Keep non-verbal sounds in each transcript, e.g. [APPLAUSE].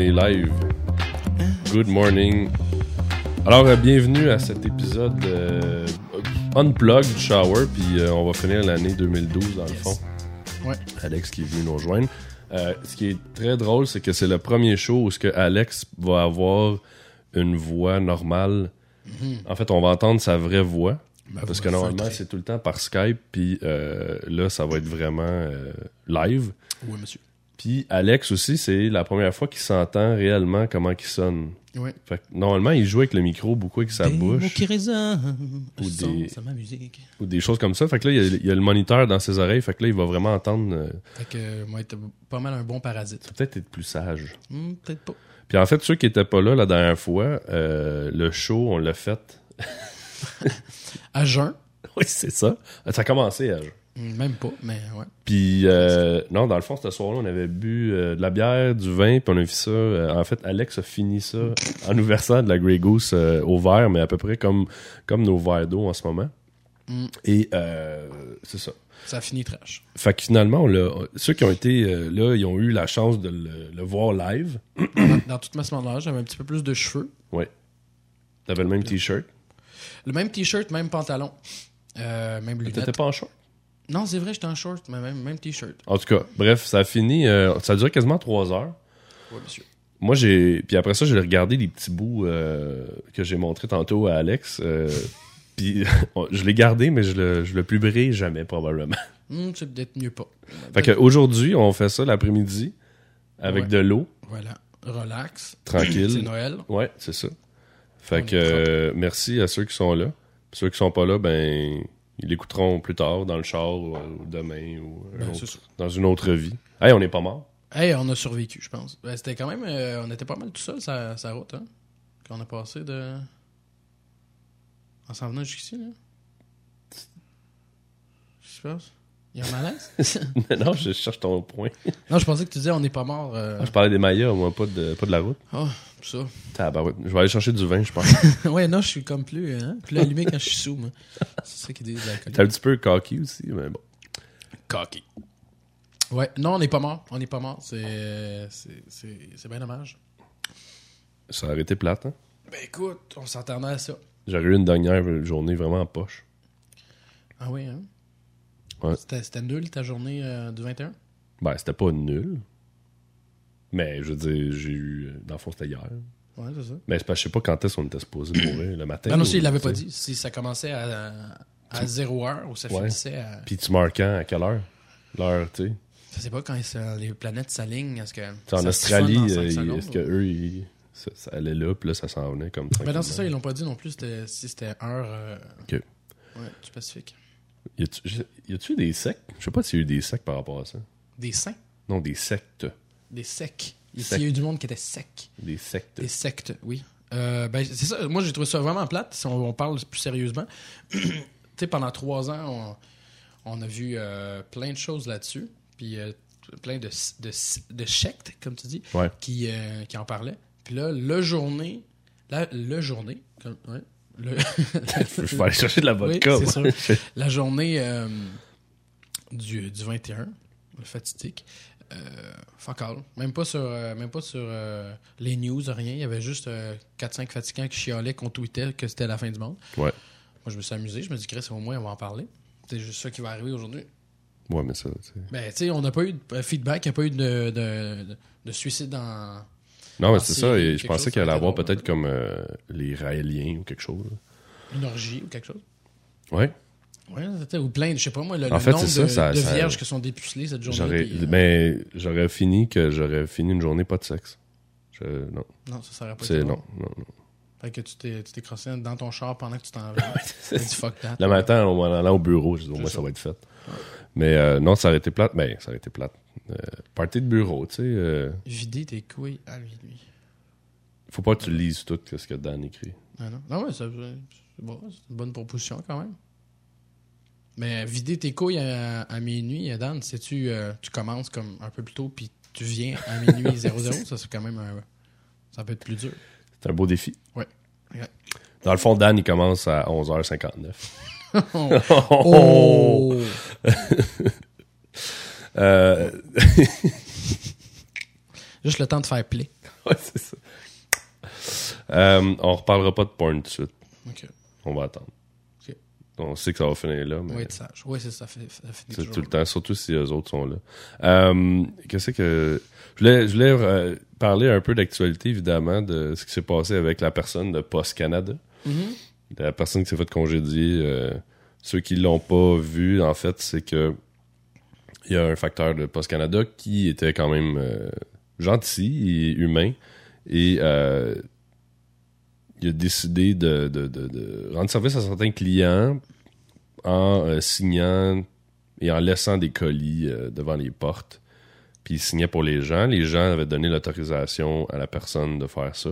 Est live. Good morning. Alors, euh, bienvenue à cet épisode euh, Unplugged Shower, puis euh, on va finir l'année 2012 dans le fond. Ouais. Alex qui est venu nous rejoindre. Euh, ce qui est très drôle, c'est que c'est le premier show où ce que Alex va avoir une voix normale. En fait, on va entendre sa vraie voix. Ma parce voix que normalement, c'est tout le temps par Skype, puis là, ça va être vraiment live. Oui, monsieur. Puis Alex aussi, c'est la première fois qu'il s'entend réellement comment il sonne. Oui. Fait que normalement, il joue avec le micro beaucoup avec sa Des mots bouche qui résonnent Ou des- ma musique. ou des choses comme ça. Fait que là, il y, a, il y a le moniteur dans ses oreilles. Fait que là, il va vraiment entendre. euh, Fait que euh, moi, être pas mal un bon parasite. peut-être être plus sage. Hmm, Peut-être pas. Puis en fait, ceux qui étaient pas là la dernière fois, euh, le show, on l'a fait. À jeun. [LAUGHS] oui, c'est ça. Ça a commencé à Hmm, Même pas, mais ouais. Puis, euh, non, dans le fond, ce soir-là, on avait bu euh, de la bière, du vin, puis on a vu ça. euh, en fait, Alex a fini ça [LAUGHS] en nous versant de la Grey Goose euh, au verre, mais à peu près comme, comme nos verres d'eau en ce moment. Mm. Et c'est ça. Ça a fini trash. Fait que finalement, on l'a- ceux qui ont été là, ils ont eu la chance de le, le voir live. [CLEARS THROAT] dans, dans toute ma semaine là, j'avais un petit peu plus de cheveux. Ouais. T'avais le même t-shirt. Le même t-shirt, même pantalon. Même T'étais lunettes. pas en short? Non, c'est vrai, j'étais en short, mais même, même t-shirt. En tout cas, bref, ça a fini. euh, ça a duré quasiment trois heures. Oui, monsieur. Moi, j'ai. Puis après ça, j'ai regardé les petits bouts euh, que j'ai montrés tantôt à Alex. euh, [LAUGHS] puis [LAUGHS] je l'ai gardé, mais je le, je le publierai jamais, probablement. Hmm, c'est peut-être mieux pas. Fait qu'aujourd'hui, on fait ça l'après-midi avec Ouais. de l'eau, Voilà. Relax. tranquille. C'est Noël. Ouais, c'est ça. Fait On que merci à ceux qui sont là. Puis ceux qui sont pas là, ben ils l'écouteront plus tard dans le char ou, ou demain ou un Ben, autre- dans une autre vie. Hey, on n'est pas mort. Hey, on a survécu, je pense. Ben, c'était quand même. euh, on était pas mal tout seul, sa, sa route, hein. Quand on a passé de. En s'en venant jusqu'ici, là. Qu'est-ce qui se passe? Il y a un malaise? [LAUGHS] non, je cherche ton point. [LAUGHS] non, je pensais que tu disais on n'est pas mort. euh, Je parlais des Mayas, moi, pas de, pas de la route. Oh, ça. Tabarouette. Je vais aller chercher du vin, je pense. [LAUGHS] ouais, non, je suis comme plus, hein, plus allumé quand je suis sous, moi. C'est ça qui dit de l'alcool. T'es un petit peu cocky aussi, mais bon. Cocky. Ouais, non, on n'est pas mort. On n'est pas mort. C'est. C'est c'est- c'est bien dommage. Ça aurait été plate, hein? Ben écoute, on s'attendait à ça. J'aurais eu une dernière journée vraiment en poche. Ah oui, hein? Ouais. C'était nul ta journée euh, du 21? Ben, c'était pas nul. Mais, je veux dire, j'ai eu... Dans le fond, c'était hier. Ouais, c'est ça. Mais je sais pas quand est-ce qu'on était supposé mourir, le matin. Ben non, ou- si, il l'avait pas dit. Si ça commençait à, à 0 heure ou ça Ouais. finissait à. Puis tu marques quand? À quelle heure? L'heure, tu sais. Je sais pas quand ça- les planètes s'alignent. Est-ce que. En ça Australie, euh, est-ce que ou- eux, ils- ça, ça allait là, puis là, ça s'en venait comme Ben non, c'est ça, ils l'ont pas dit non plus si c'était heure. euh, Ok. Ouais, du Pacifique. Y a-tu des sectes? Je sais pas s'il y a eu des sectes par rapport à ça. Des saints, Non, des sectes. des secs. Il y a eu du monde qui était sec. Des sectes. Des sectes, oui. Euh, ben, c'est ça. Moi, j'ai trouvé ça vraiment plate, si on, on parle plus sérieusement. [CLEARS THROAT] tu sais, pendant trois ans, on, on a vu euh, plein de choses là-dessus. Puis euh, plein de, de, de sectes, comme tu dis, Ouais. qui, qui en parlaient. Puis là, le journée, la, le journée, comme, ouais, le- Je vais aller chercher de la Oui, vodka. c'est la journée euh, du, du 21, le fatidique, euh, fuck all. Même pas sur, euh, même pas sur les news, rien. Il y avait juste 4-5 fatigants qui chialaient, qu'on tweetait que c'était la fin du monde. Ouais. Moi, je me suis amusé. Je me dis, Chris, au moins, on va en parler. C'est juste ça qui va arriver aujourd'hui. Ouais, mais ça. Ben, tu sais, on n'a pas eu de feedback, il n'y a pas eu de, de, de- de suicide dans. Non, mais c'est ça. Et je pensais qu'il allait avoir peut-être comme euh, les Raéliens ou quelque chose. Une orgie ou quelque chose? Ouais. Ouais, c'était- ou plein, de- je sais pas moi, le, En le fait, nombre de, ça, ça- de ça- vierges qui sont dépucelées cette journée. Puis, euh, mais j'aurais fini que j'aurais fini une journée pas de sexe. Je, non, Non, ça serait pas c'est non, non, non. Fait que tu t'es, tu t'es crossé dans ton char pendant que tu t'en [LAUGHS] vas. Fuck that. Le matin, en allant au bureau, je dis au moins ça. va être fait. Mais euh, non, ça aurait été plate. Ben, ça aurait été plate. Euh, party de bureau, tu sais. euh, Vider tes couilles à minuit. faut pas que tu lises tout ce que Dan écrit. Ah non, non ouais, c'est bon, une bonne proposition quand même. Mais vider tes couilles à, à minuit, euh, Dan, sais-tu, euh, tu commences comme un peu plus tôt, puis tu viens à minuit [LAUGHS] 00, ça c'est quand même un. Ça peut être plus dur. C'est un beau défi. Ouais. Ouais. Dans le fond, Dan, il commence à 11h59. [LAUGHS] Oh! [LAUGHS] Euh, [LAUGHS] Juste le temps de faire play. Ouais, c'est ça. Euh, on reparlera pas de porn tout de suite. Ok. On va attendre. On sait que ça va finir là, mais être sage. Ouais, c'est ça. Ça fait, ça finit c'est tout le temps, surtout si les autres sont là. Euh, Qu'est-ce que. Je voulais, je voulais euh, parler un peu d'actualité, évidemment, de ce qui s'est passé avec la personne de Post Canada. Mhm. La personne qui s'est fait congédier. ceux qui l'ont pas vu, en fait, c'est que il y a un facteur de Post Canada qui était quand même euh, gentil et humain. Et euh, il a décidé de, rendre service à certains clients en euh, signant et en laissant des colis devant les portes. Puis il signait pour les gens. Les gens avaient donné l'autorisation à la personne de faire ça.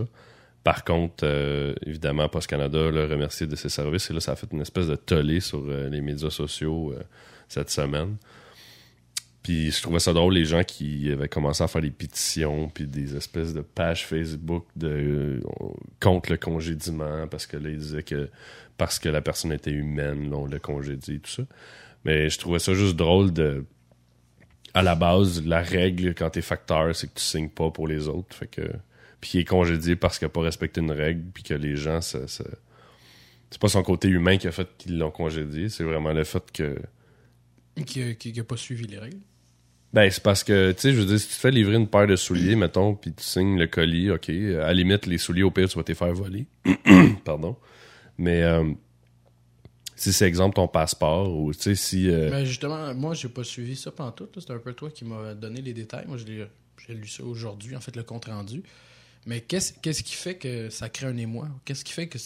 Par contre, évidemment, Post Canada l'a remercié de ses services et là, ça a fait une espèce de tollé sur les médias sociaux cette semaine. Puis je trouvais ça drôle, les gens qui avaient commencé à faire des pétitions, puis des espèces de pages Facebook de, euh, contre le congédiement, parce que là, ils disaient que parce que la personne était humaine, là, on l'a congédié, tout ça. Mais je trouvais ça juste drôle de. À la base, la règle quand t'es facteur, c'est que tu signes pas pour les autres. Fait que. Puis il est congédié parce qu'il a pas respecté une règle, puis que les gens, ça, ça- c'est pas son côté humain qui a fait qu'ils l'ont congédié, c'est vraiment le fait que. Qui, a- qui, qui a pas suivi les règles. Ben, c'est parce que, tu sais, je veux dire, si tu te fais livrer une paire de souliers, mettons, puis tu signes le colis, OK, à la limite, les souliers, au pire, tu vas te faire voler. [CLEARS THROAT] Pardon. Mais euh, si c'est exemple ton passeport, ou tu sais, si... euh, Mais justement, moi, j'ai pas suivi ça pendant tout. C'est un peu toi qui m'as donné les détails. Moi, j'ai lu ça aujourd'hui, en fait, le compte rendu. Mais qu'est-ce qu'est-ce qui fait que ça crée un émoi? Qu'est-ce qui fait que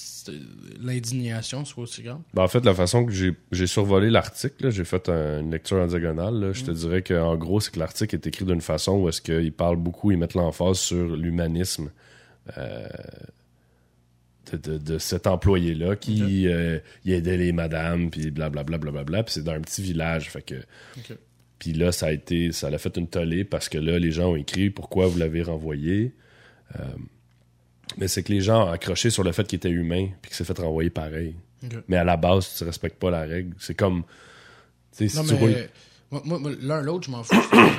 l'indignation soit aussi grande? ben, en fait, la façon que j'ai survolé l'article, j'ai fait un- une lecture en diagonale, là, je te dirais qu'en gros, c'est que l'article est écrit d'une façon où est-ce qu'il parle beaucoup, ils mettent l'emphase sur l'humanisme euh, de, de- de cet employé-là qui euh, il aidait les madames, puis blablabla, blablabla, puis c'est dans un petit village, fait que... Puis là, ça a été, ça l'a fait une tollée parce que là, les gens ont écrit pourquoi vous l'avez renvoyé. Euh, mais c'est que les gens ont accroché sur le fait qu'il était humain puis qu'il s'est fait renvoyer pareil. Mais à la base, tu respectes pas la règle. C'est comme. Si Non, tu mais roules- moi, moi, l'un l'autre, je m'en fous.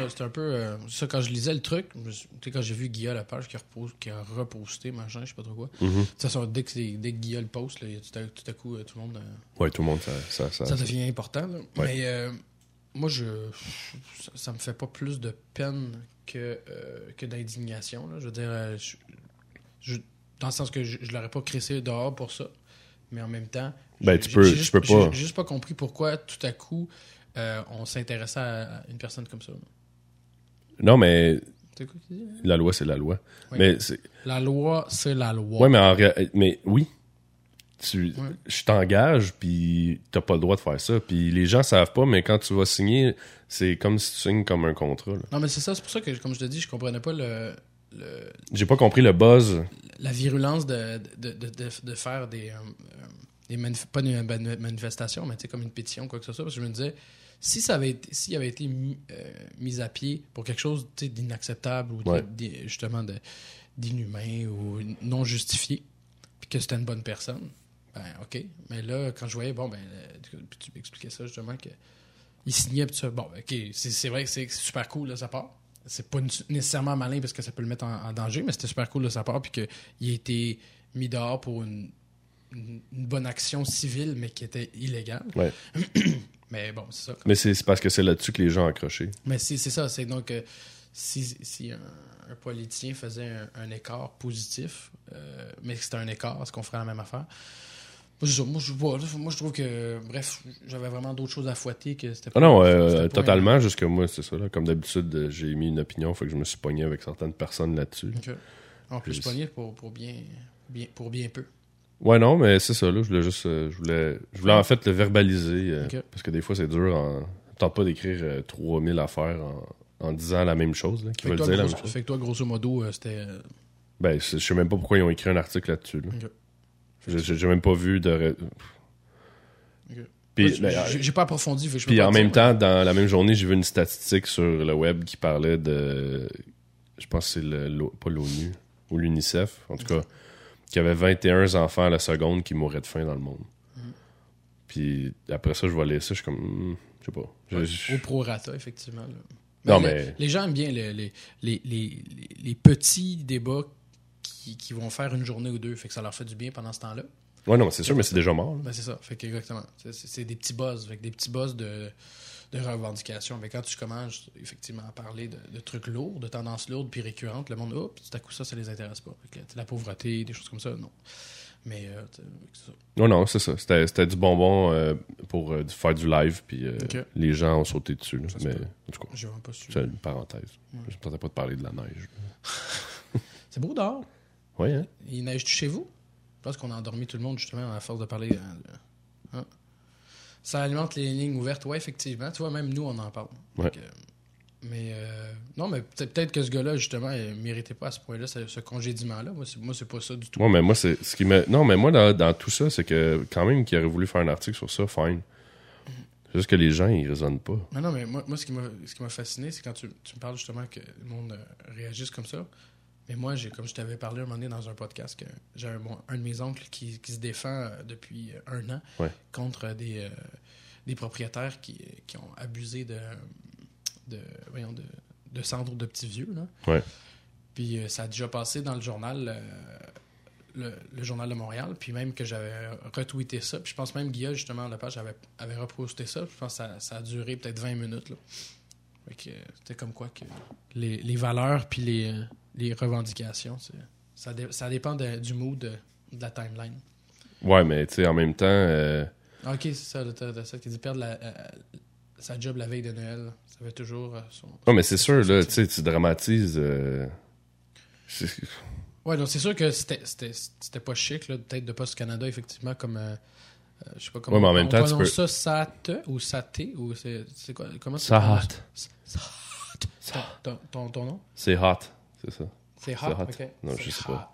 C'est un peu. euh, ça, quand je lisais le truc, je quand j'ai vu Guilla la page qui a, repos- qui a reposté, machin, je sais pas trop quoi. Toute façon, dès que, dès que Guilla le poste, là, tout, à, tout à coup, euh, tout le monde. euh, Ouais, tout le monde, ça. ça, ça- ça devient important. là. Ouais. Mais euh, moi, je, ça, ça me fait pas plus de peine que, euh, que d'indignation. là. Je veux dire, euh, je- je- dans le sens que je, je l'aurais pas crissé dehors pour ça. Mais en même temps, Ben, tu peux- tu juste- peux pas. Juste pas compris pourquoi tout à coup euh, on s'intéressait à, une personne comme ça. Non, mais la loi, c'est la loi. Oui. Mais. La loi, c'est la loi. Ouais, mais en ré- Mais oui. Tu, Ouais. Je t'engage, puis t'as pas le droit de faire ça. Puis les gens savent pas, mais quand tu vas signer, c'est comme si tu signes comme un contrat. là. Non, mais c'est ça, c'est pour ça que, comme je te dis, je comprenais pas le, le- J'ai pas compris le buzz. la virulence de, de, de, de, de faire des. euh, euh, des manif- pas des mani- manifestations, mais tu sais, comme une pétition, quoi que ce soit. Parce que je me disais, si ça avait été, s'il avait été mis, euh, mis à pied pour quelque chose d'inacceptable ou de- Ouais. justement d'inhumain ou non justifié, puis que c'était une bonne personne, ben OK. Mais là, quand je voyais, bon, ben, euh, puis tu m'expliquais ça justement, que il signait, puis ça. Bon, ben, OK, c'est vrai que c'est super cool de sa part. C'est pas nécessairement malin parce que ça peut le mettre en, en danger, mais c'était super cool de sa part, puis qu'il a été mis dehors pour une, une, une bonne action civile, mais qui était illégale. Ouais. [COUGHS] Mais bon, c'est ça. Mais c'est parce que c'est là-dessus que les gens ont accroché. Mais c'est c'est ça, c'est donc euh, si, si un, un politicien faisait un, un écart positif, euh, mais que c'était un écart, est-ce qu'on ferait la même affaire? Moi, je, moi, je, vois, moi, je trouve que, bref, j'avais vraiment d'autres choses à fouetter que c'était Ah non, euh, pas totalement, jusque moi, c'est ça. Là. Comme d'habitude, euh, j'ai mis une opinion, fait que je me suis pogné avec certaines personnes là-dessus. Ok. En plus, pogné pour, pour, bien, bien, pour bien peu. Ouais, non, mais c'est ça, là. Je voulais juste. euh, je voulais, je voulais en fait le verbaliser. euh. Parce que des fois, c'est dur. En... Tente pas d'écrire euh, 3000 affaires en, en disant la même chose, là, qui Fait que, veulent toi, la grosso, même chose. fait que toi, grosso modo, c'était. Ben, je sais même pas pourquoi ils ont écrit un article là-dessus. Là. J'ai même pas vu de. ré- Ok. Puis, Moi, ben, j'ai- pas approfondi. Puis pas en même temps, dans la même journée, j'ai vu une statistique sur le web qui parlait de. Je pense que c'est le, pas l'ONU ou l'UNICEF, en tout cas, qu'il y avait 21 enfants à la seconde qui mouraient de faim dans le monde. Mm. Puis après ça, je vois ça, je suis comme. hmm, je sais pas. Je- je- Au prorata, effectivement. là. Non, les, mais- les gens aiment bien le- les, les, les, les petits débats qui, qui vont faire une journée ou deux. Fait que ça leur fait du bien pendant ce temps-là. Ouais, non, c'est sûr, mais c'est déjà mort. Ben, c'est ça. Fait que exactement. C'est- des petits buzz. Fait que des petits buzz de, de revendications. Mais quand tu commences effectivement à parler de, de trucs lourds, de tendances lourdes puis récurrentes, le monde, oh, tout à coup, ça, ça les intéresse pas. Fait que, la pauvreté, des choses comme ça, non. Mais euh, ça. Non, non, c'est ça. C'était c'était du bonbon euh, pour euh, faire du live, puis euh, les gens ont sauté dessus. là. Mais, pas su. c'est une parenthèse. Je ne pensais pas de parler de la neige. [LAUGHS] C'est beau dehors. Oui, hein? Il neige-tu chez vous? Je pense qu'on a endormi tout le monde, justement, à force de parler. euh, hein? Ça alimente les lignes ouvertes. Ouais, effectivement. Tu vois, même nous, on en parle. Ouais. Que, mais euh, non, mais peut- peut-être que ce gars-là, justement, il méritait pas à ce point-là ce, ce congédiement-là. Moi, c'est, pas ça du tout. Ouais, mais moi, c'est ce qui me. Non, mais moi, dans, dans tout ça, c'est que quand même qu'il aurait voulu faire un article sur ça, fine. C'est juste que les gens, ils raisonnent pas. Non, non, mais moi, moi ce qui m'a ce qui m'a fasciné, c'est quand tu, tu me parles justement que le monde euh, réagisse comme ça. Mais moi, j'ai comme je t'avais parlé un moment donné dans un podcast, que j'ai un, bon- un de mes oncles qui, qui se défend euh, depuis un an Ouais. contre des, euh, des propriétaires qui, qui ont abusé de, de, voyons, de, de cendres de petits vieux. Là. Ouais. Puis euh, ça a déjà passé dans le journal, euh, le, le journal de Montréal. Puis même que j'avais retweeté ça. Puis je pense même Guillaume, justement, Lepage, avait, avait reposté ça. Je pense que ça, ça a duré peut-être 20 minutes. Là. Fait que c'était comme quoi que les, les valeurs puis les, les revendications, ça, dé- ça dépend de- du mood de, de la timeline. Ouais, mais tu sais, en même temps, euh, Ah, ok, c'est ça, t'as- ça qui dit perdre la- euh, sa job la veille de Noël. Ça fait toujours euh, son. non, mais c'est sûr, là, tu sais, tu dramatises. euh, Ouais, donc c'est sûr que c'était- pas chic, là, peut-être de Post Canada, effectivement, comme. euh, je sais pas comment Ouais, mais en même on temps, tu peux- ça, SAT ou SAT ou c'est quoi Comment Ça. Ton, ton, ton, ton nom? C'est hot, c'est ça. C'est hot. Non, je sais hot. pas.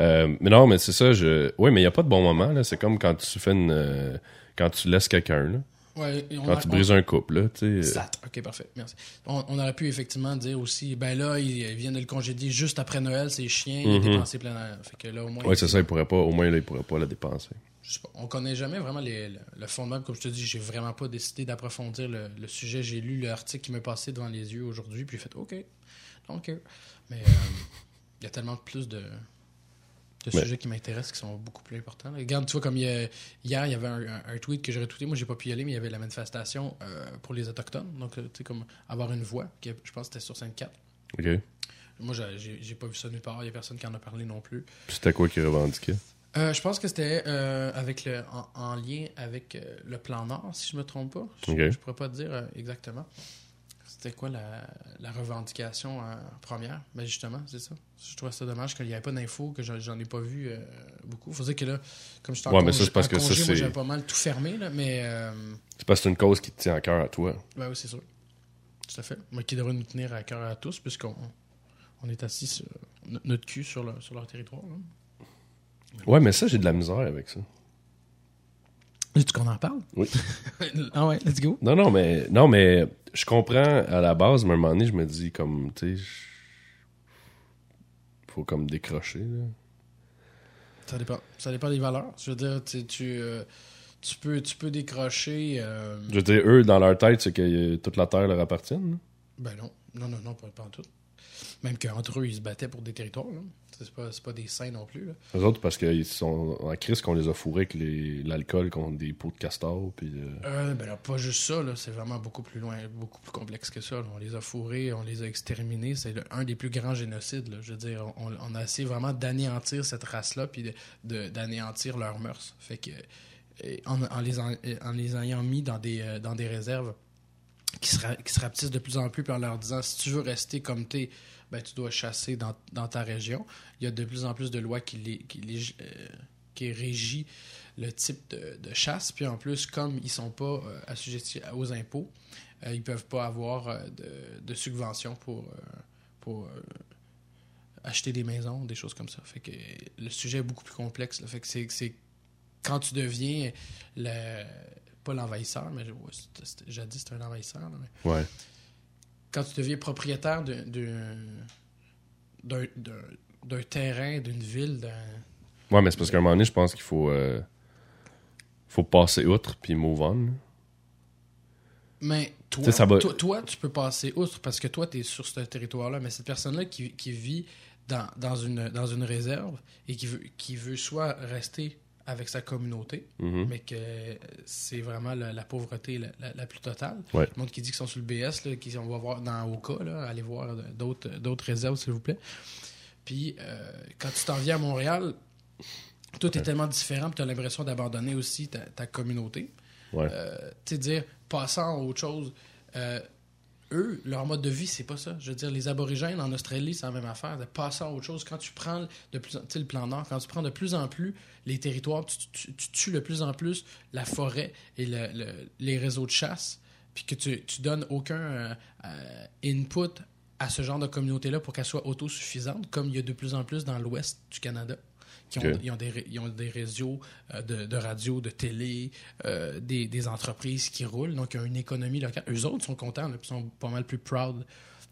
Euh, mais non, mais c'est ça. Je... Oui, mais il n'y a pas de bon moment. là. C'est comme quand tu fais une. euh, Quand tu laisses quelqu'un, là. Ouais, Quand tu on- brises un couple, là. Sais. euh, SAT. Ok, parfait. Merci. On, on aurait pu effectivement dire aussi, ben là, ils ils viennent de le congédier juste après Noël, c'est chiant, il a Mhm. dépensé plein d'air. Fait que là, au moins. Ouais, c'est ça. Il pourrait pas. Au moins, là, il pourrait pas la dépenser. je sais pas, on connaît jamais vraiment les- le, le fondement. Comme je te dis, j'ai vraiment pas décidé d'approfondir le, le sujet. J'ai lu l'article qui m'est passé devant les yeux aujourd'hui, puis j'ai fait OK, donc Mais euh, il y a tellement plus de, de Mais- sujets qui m'intéressent qui sont beaucoup plus importants. là. Regarde, tu vois, comme il y a- hier, il y avait un, un- un tweet que j'ai retweeté. Moi, j'ai pas pu y aller, mais il y avait la manifestation euh, pour les Autochtones. Donc, euh, tu sais, comme avoir une voix, qui, je pense que c'était sur 5-4. OK. Moi, j'ai- pas vu ça nulle part. Il y a personne qui en a parlé non plus. C'était quoi qu'il revendiquait? Euh, je pense que c'était euh, avec le, en, en lien avec euh, le plan Nord, si je me trompe pas. Je, je pourrais pas te dire exactement. C'était quoi la, la revendication en première? Ben justement, c'est ça. Je trouve ça dommage qu'il n'y avait pas d'infos, que j'en ai pas vu euh, beaucoup. Faut dire que là, comme je suis en Ouais, mais ça, parce que c'est- pas mal tout fermé, là, mais euh, C'est parce que c'est une cause qui te tient à cœur à toi. ben oui, c'est sûr. Tout à fait. Mais qui devrait nous tenir à cœur à tous, puisqu'on on est assis sur no- notre cul sur, leur- sur leur territoire. là. Ouais, mais ça, j'ai de la misère avec ça. Veux-tu qu'on en parle? Oui. [LAUGHS] ah ouais, let's go. Non, non, mais non, mais je comprends à la base, mais à un moment donné, je me dis comme, tu sais, faut comme décrocher. Là. Ça dépend. Ça dépend des valeurs. Je veux dire, tu, tu, euh, tu peux, tu peux décrocher. euh, Je veux dire, eux, dans leur tête, c'est que euh, toute la terre leur appartient. là. Ben non. Non, non, non, pas, pas en tout. Même qu'entre eux, ils se battaient pour des territoires. là. C'est pas, pas des saints non plus. Là. Eux autres, parce qu'ils sont en crise qu'on les a fourrés avec l'alcool contre des pots de castor. Puis, euh, Euh, ben là, pas juste ça. là. C'est vraiment beaucoup plus loin, beaucoup plus complexe que ça. là. On les a fourrés, on les a exterminés. C'est un des plus grands génocides. là. Je veux dire, on, on a essayé vraiment d'anéantir cette race-là puis de- de- d'anéantir leurs mœurs. Fait que en, en les, en, en les ayant mis dans des, euh, dans des réserves qui se, qui se rapetissent de plus en plus en leur disant si tu veux rester comme t'es, ben, tu dois chasser dans, dans ta région. Il y a de plus en plus de lois qui, les, qui, euh, qui régit le type de, chasse. Puis en plus, comme ils sont pas euh, assujettis aux impôts, euh, ils peuvent pas avoir euh, de, de subventions pour, euh, pour euh, acheter des maisons, des choses comme ça. Fait que le sujet est beaucoup plus complexe. Fait que c'est quand tu deviens le pas l'envahisseur, mais ouais, jadis c'était un envahisseur. là, mais ouais. quand tu deviens propriétaire d'un d'un- d'un terrain, d'une ville, d'un Ouais, mais c'est parce qu'à un moment donné, je pense qu'il faut, euh, faut passer outre puis move on. là. Mais toi, Tu sais, ça va- toi, toi, tu peux passer outre parce que toi, tu es sur ce territoire-là. Mais cette personne-là qui, qui vit dans, dans, une, dans une réserve et qui veut, qui veut soit rester avec sa communauté, Mhm. mais que c'est vraiment la, la pauvreté la, la- la plus totale. Ouais. Le monde qui dit qu'ils sont sur le BS, là, qui, on va voir dans Oka, là, allez voir d'autres d'autres réserves, s'il vous plaît. Puis, euh, quand tu t'en viens à Montréal, tout est tellement différent, tu as l'impression d'abandonner aussi ta, ta communauté. Ouais. Euh, tu sais, dire, passant à autre chose, euh, eux, leur mode de vie, c'est pas ça. Je veux dire, les aborigènes en Australie, c'est la même affaire, de passer à autre chose. Quand tu prends de plus le plan Nord, quand tu prends de plus en plus les territoires, tu, tu- tu tues de plus en plus la forêt et le- le- les réseaux de chasse, puis que tu, tu donnes aucun euh, input à ce genre de communauté-là pour qu'elle soit autosuffisante, comme il y a de plus en plus dans l'ouest du Canada. Qui ont, ils, ont des, ils ont des réseaux euh, de, de radio, de télé, euh, des, des entreprises qui roulent. Donc, il y a une économie locale. Eux autres sont contents, puis sont pas mal plus proud.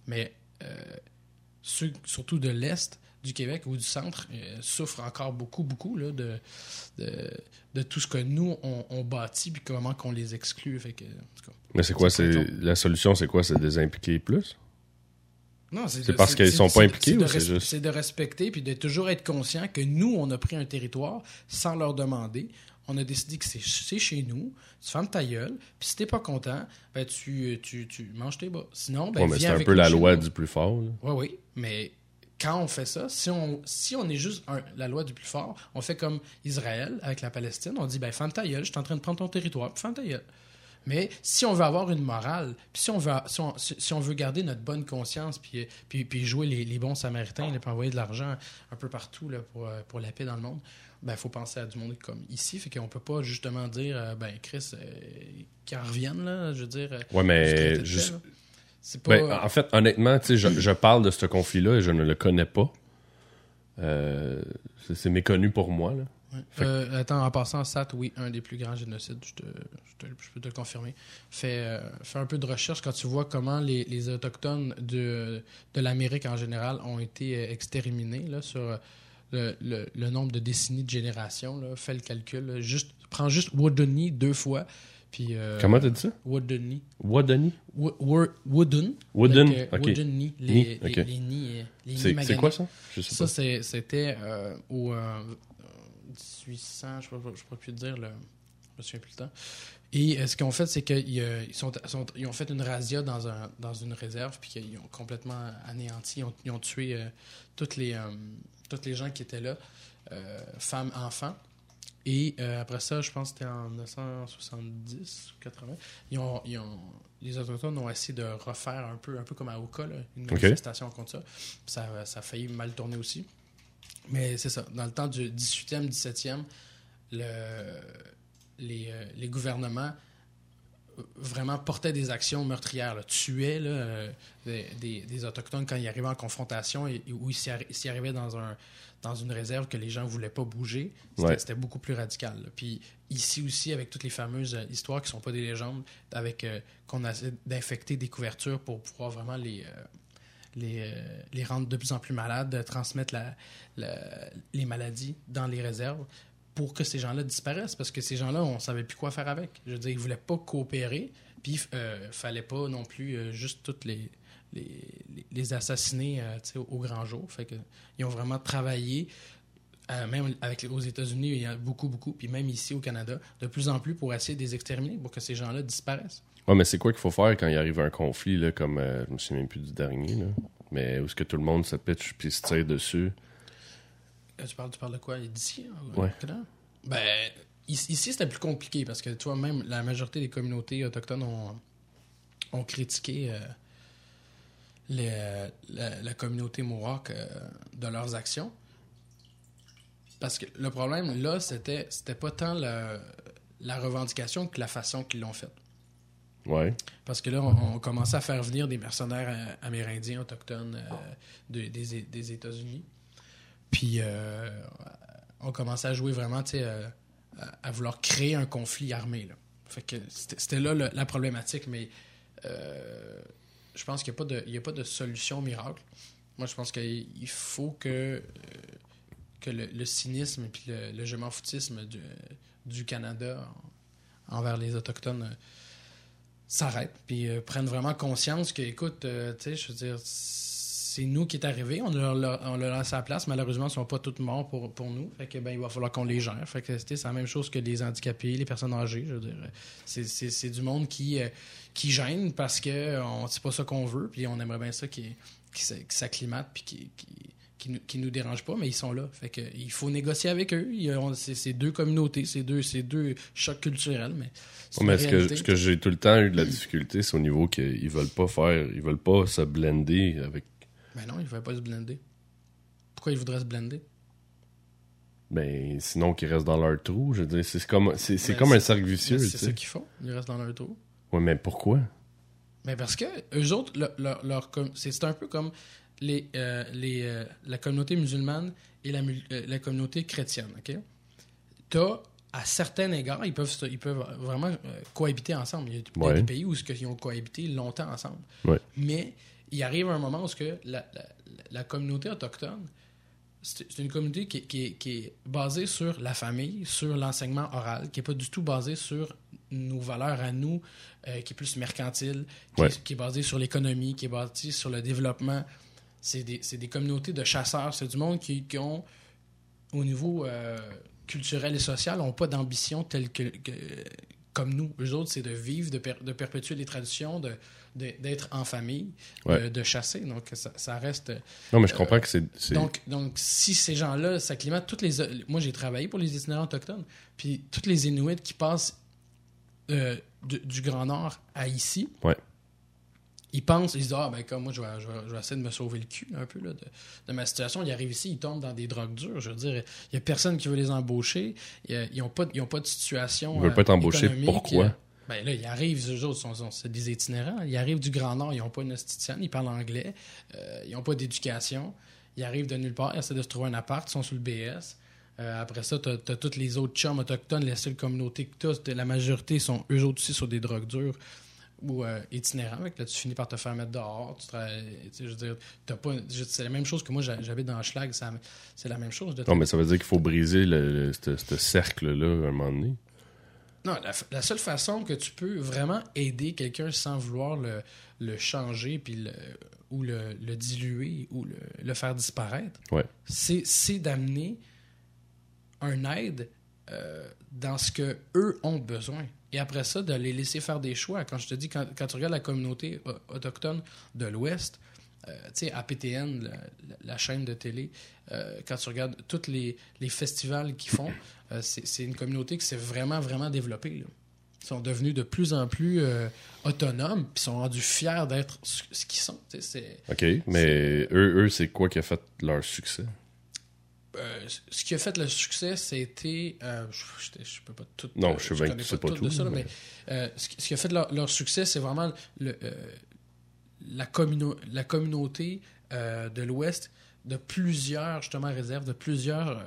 Mais euh, ceux, surtout de l'Est du Québec ou du centre, euh, souffrent encore beaucoup, beaucoup là, de, de, de tout ce que nous, on, on bâtit, puis comment qu'on les exclut. Fait que, en tout cas, Mais c'est quoi? C'est. La solution, c'est quoi? C'est de les impliquer plus? Non, C'est parce qu'ils sont pas impliqués c'est de ou c'est juste- C'est de respecter puis de toujours être conscient que nous, on a pris un territoire sans leur demander. On a décidé que c'est chez nous. Tu fermes ta gueule. Puis si t'es pas content, ben tu, tu, tu manges tes bas. Sinon, ben Ouais, c'est un peu la loi du plus fort. Oui, oui. Mais quand on fait ça, si on, si on est juste un- la loi du plus fort, on fait comme Israël avec la Palestine. On dit, ben, ferme ta gueule, je suis en train de prendre ton territoire, puis ferme ta gueule. Mais si on veut avoir une morale, puis si on veut, si on, si- si on veut garder notre bonne conscience, puis, puis, puis jouer les, les bons samaritains, là, puis envoyer de l'argent un peu partout là, pour, euh, pour la paix dans le monde, ben il faut penser à du monde comme ici. Fait qu'on peut pas justement dire, euh, ben Chris, euh, qu'ils en reviennent, là, je veux dire. euh, Ouais, mais juste-. C'est pas. Ben, en fait, honnêtement, tu sais, je, je parle de ce conflit-là et je ne le connais pas. Euh, c'est- c'est méconnu pour moi. Là. Ouais. Euh, attends, en passant, SAT, oui, un des plus grands génocides, je, te- je te- je peux te le confirmer. Fais, euh, fais un peu de recherche quand tu vois comment les, les Autochtones de, de l'Amérique en général ont été euh, exterminés là, sur le, le- le nombre de décennies de génération. Là. Fais le calcul. là. Juste, prends juste Woodeny deux fois. Puis, euh, Comment t'as dit ça? Woodeny. Wadani? Wo- Wo- Wooden. Wooden? Avec, euh. Les, les, les nids, les nids C'est quoi ça? Je sais Ça, pas. c'était euh, au 1800, je ne pourrais plus te dire, le, je me souviens plus le temps. Et euh, ce qu'ils ont fait, c'est qu'ils euh, ils sont, sont- ils ont fait une razzia dans, un, dans une réserve, puis qu'ils ont complètement anéanti, ils ont, ils ont tué euh, toutes, les, toutes les gens qui étaient là, femmes, enfants. Et euh, après ça, je pense que c'était en 1970 ou 80, ils ont, ils ont- les Autochtones ont essayé de refaire un peu, un peu comme à Oka, là, une manifestation contre Ça, ça a failli mal tourner aussi. Mais c'est ça. Dans le temps du 18e, 17e, le, les, euh, les gouvernements euh, vraiment portaient des actions meurtrières, là, tuaient là, euh, des, des- des Autochtones quand ils arrivaient en confrontation et, et où ils s'y arri- s'y arrivaient dans, un, dans une réserve que les gens ne voulaient pas bouger. C'était Ouais. beaucoup plus radical. là. Puis ici aussi, avec toutes les fameuses histoires qui ne sont pas des légendes, avec euh, qu'on essaie d'infecter des couvertures pour pouvoir vraiment les, euh, les, euh, les rendre de plus en plus malades, de transmettre la, les maladies dans les réserves pour que ces gens-là disparaissent. Parce que ces gens-là, on savait plus quoi faire avec. Je veux dire, ils voulaient pas coopérer, puis euh, fallait pas non plus euh, juste toutes les, les, les- assassiner euh, au, grand jour. Fait que, ils ont vraiment travaillé, même avec aux États-Unis, il y a beaucoup, beaucoup, puis même ici au Canada, de plus en plus pour essayer de les exterminer, pour que ces gens-là disparaissent. Ouais, mais c'est quoi qu'il faut faire quand il arrive un conflit, là, comme euh, je me souviens même plus du dernier, là. Mais où est-ce que tout le monde se pitch puis se tire dessus? Euh, Tu parles, tu parles de quoi? D'ici hein, Ouais. Ben, ici, c'était plus compliqué parce que toi, même la majorité des communautés autochtones ont, ont critiqué euh, les, la, la communauté Mohawk euh, de leurs actions. Parce que le problème, là, c'était c'était pas tant la revendication que la façon qu'ils l'ont faite. Ouais. Parce que là, on, on commençait à faire venir des mercenaires euh, amérindiens, autochtones euh, de- des, États-Unis. Puis, euh, on commençait à jouer vraiment, tu sais, à, vouloir créer un conflit armé. Là. Fait que c'était là la problématique, mais je pense qu'il n'y a, pas de- solution miracle. Moi, je pense qu'il il faut que, que le, cynisme et le, le je m'en foutisme du, Canada en- envers les Autochtones s'arrêtent, puis euh, prennent vraiment conscience que, écoute, euh, tu sais, je veux dire, c'est nous qui est arrivé, on leur, leur- on laisse la place, malheureusement, ils sont pas tous morts pour, pour nous, fait que, ben, il va falloir qu'on les gère, fait que, c'est la même chose que les handicapés, les personnes âgées, je c'est- du monde qui, euh, qui gêne parce que on c'est pas ça qu'on veut, puis on aimerait bien ça qui, qui, s'acclimate, puis qui, qui nous, qui nous dérange pas, mais ils sont là. Fait que il faut négocier avec eux. C'est deux communautés, c'est deux, deux chocs culturels, mais c'est Ouais, mais une ce que, ce que j'ai tout le temps eu de la difficulté, c'est au niveau qu'ils veulent pas faire, ils veulent pas se blender avec. Ben non, ils ne veulent pas se blender. Pourquoi ils voudraient se blender? Ben, sinon qu'ils restent dans leur trou. Je veux dire, c'est comme, c'est, Ben, comme un cercle Mais vicieux, tu C'est ça qu'ils font. Ils restent dans leur trou. Ouais, mais pourquoi? Mais parce que eux autres, leur, leur- c'est un peu comme les, euh, les, euh, la communauté musulmane et la, euh, la communauté chrétienne. ok? À certains égards, ils peuvent, ils peuvent vraiment cohabiter ensemble. Il y a, Ouais. des pays où ils ont cohabité longtemps ensemble. Ouais. Mais il arrive un moment où que la, la- la communauté autochtone, c'est une communauté qui, qui est- qui est basée sur la famille, sur l'enseignement oral, qui n'est pas du tout basée sur nos valeurs à nous, euh, qui est plus mercantile, qui, Ouais. est, qui est basée sur l'économie, qui est basée sur le développement. C'est des, des communautés de chasseurs. C'est du monde qui, qui ont, au niveau euh, culturel et social, n'ont pas d'ambition telle que, que- comme nous. Eux autres, c'est de vivre, de, per- de perpétuer les traditions, de de- d'être en famille, Ouais. de, de chasser. Donc, ça, ça reste... Non, mais je comprends que c'est, c'est- Donc, donc, si ces gens-là s'acclimatent, toutes les. Moi, j'ai travaillé pour les itinérants autochtones, puis toutes les Inuits qui passent euh, du, du Grand Nord à ici, Ouais. Ils pensent, ils se disent Ah, ben, comme moi, je vais, je, vais, je vais essayer de me sauver le cul un peu là, de, de ma situation. Ils arrivent ici, ils tombent dans des drogues dures. Je veux dire, il n'y a personne qui veut les embaucher. Ils n'ont pas, ils ont pas de situation. Ils veulent euh, pas t'embaucher. économique. Pourquoi? Ben là, ils arrivent, eux autres, sont, sont- c'est des itinérants. Ils arrivent du Grand Nord, ils n'ont pas une esthéticienne, ils parlent anglais, euh, ils n'ont pas d'éducation. Ils arrivent de nulle part, ils essaient de se trouver un appart, ils sont sur le BS. Euh, après ça, tu as, toutes les autres chums autochtones, les seules communautés que tu as, la majorité sont eux autres aussi sur des drogues dures ou euh, itinérants. Fait que là, tu finis par te faire mettre dehors. Tu je veux dire, pas, c'est la même chose que moi, j'ha- j'habite dans Schlag, c'est la même chose. De Non, mais ça veut dire qu'il faut briser le, le- ce ce cercle-là à un moment donné. Non, la, seule façon que tu peux vraiment aider quelqu'un sans vouloir le, le changer puis le, ou le, le diluer ou le, faire disparaître, Ouais. c'est d'amener un aide euh, dans ce que eux ont besoin. Et après ça, de les laisser faire des choix. Quand je te dis, quand, quand tu regardes la communauté autochtone de l'Ouest, euh, tu sais, APTN, la, la- la chaîne de télé, euh, quand tu regardes tous les, les festivals qu'ils font, euh, c'est une communauté qui s'est vraiment, vraiment développée. là. Ils sont devenus de plus en plus autonomes, puis sont rendus fiers d'être ce ce qu'ils sont. OK, mais eux, eux c'est quoi qui a fait leur succès? Euh, ce qui a fait le succès, c'était. euh, je, peux pas tout. Non, euh, je sais bien que tu pas de tout, ça, là, mais- mais euh, ce, qui, a fait leur, leur succès, c'est vraiment le, euh, la, communo- la communauté de l'Ouest de plusieurs, justement, réserves, de plusieurs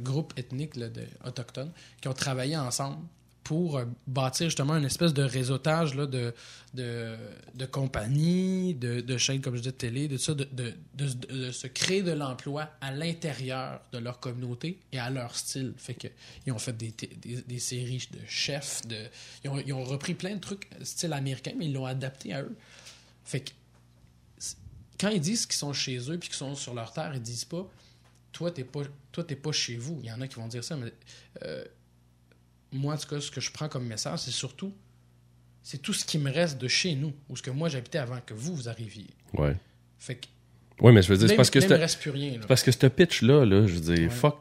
groupes ethniques là, de- autochtones qui ont travaillé ensemble pour euh, bâtir justement une espèce de réseautage là, de, de, de compagnies, de, de chaînes, comme je disais, de télé, de ça, de, de, se créer de l'emploi à l'intérieur de leur communauté et à leur style. Fait que ils ont fait des, des, des séries de chefs, de, ils, ont, ils ont repris plein de trucs style américain, mais ils l'ont adapté à eux. Fait que quand ils disent qu'ils sont chez eux puis qu'ils sont sur leur terre, ils disent pas toi t'es pas pas chez vous. Il y en a qui vont dire ça, mais euh, moi en tout cas ce que je prends comme message, c'est surtout c'est tout ce qui me reste de chez nous, ou ce que moi j'habitais avant que vous vous arriviez. Ouais. Fait que Ouais, mais je veux dire, c'est parce que il reste plus rien. là. parce que ce pitch-là, là, je veux dire, Ouais. fuck.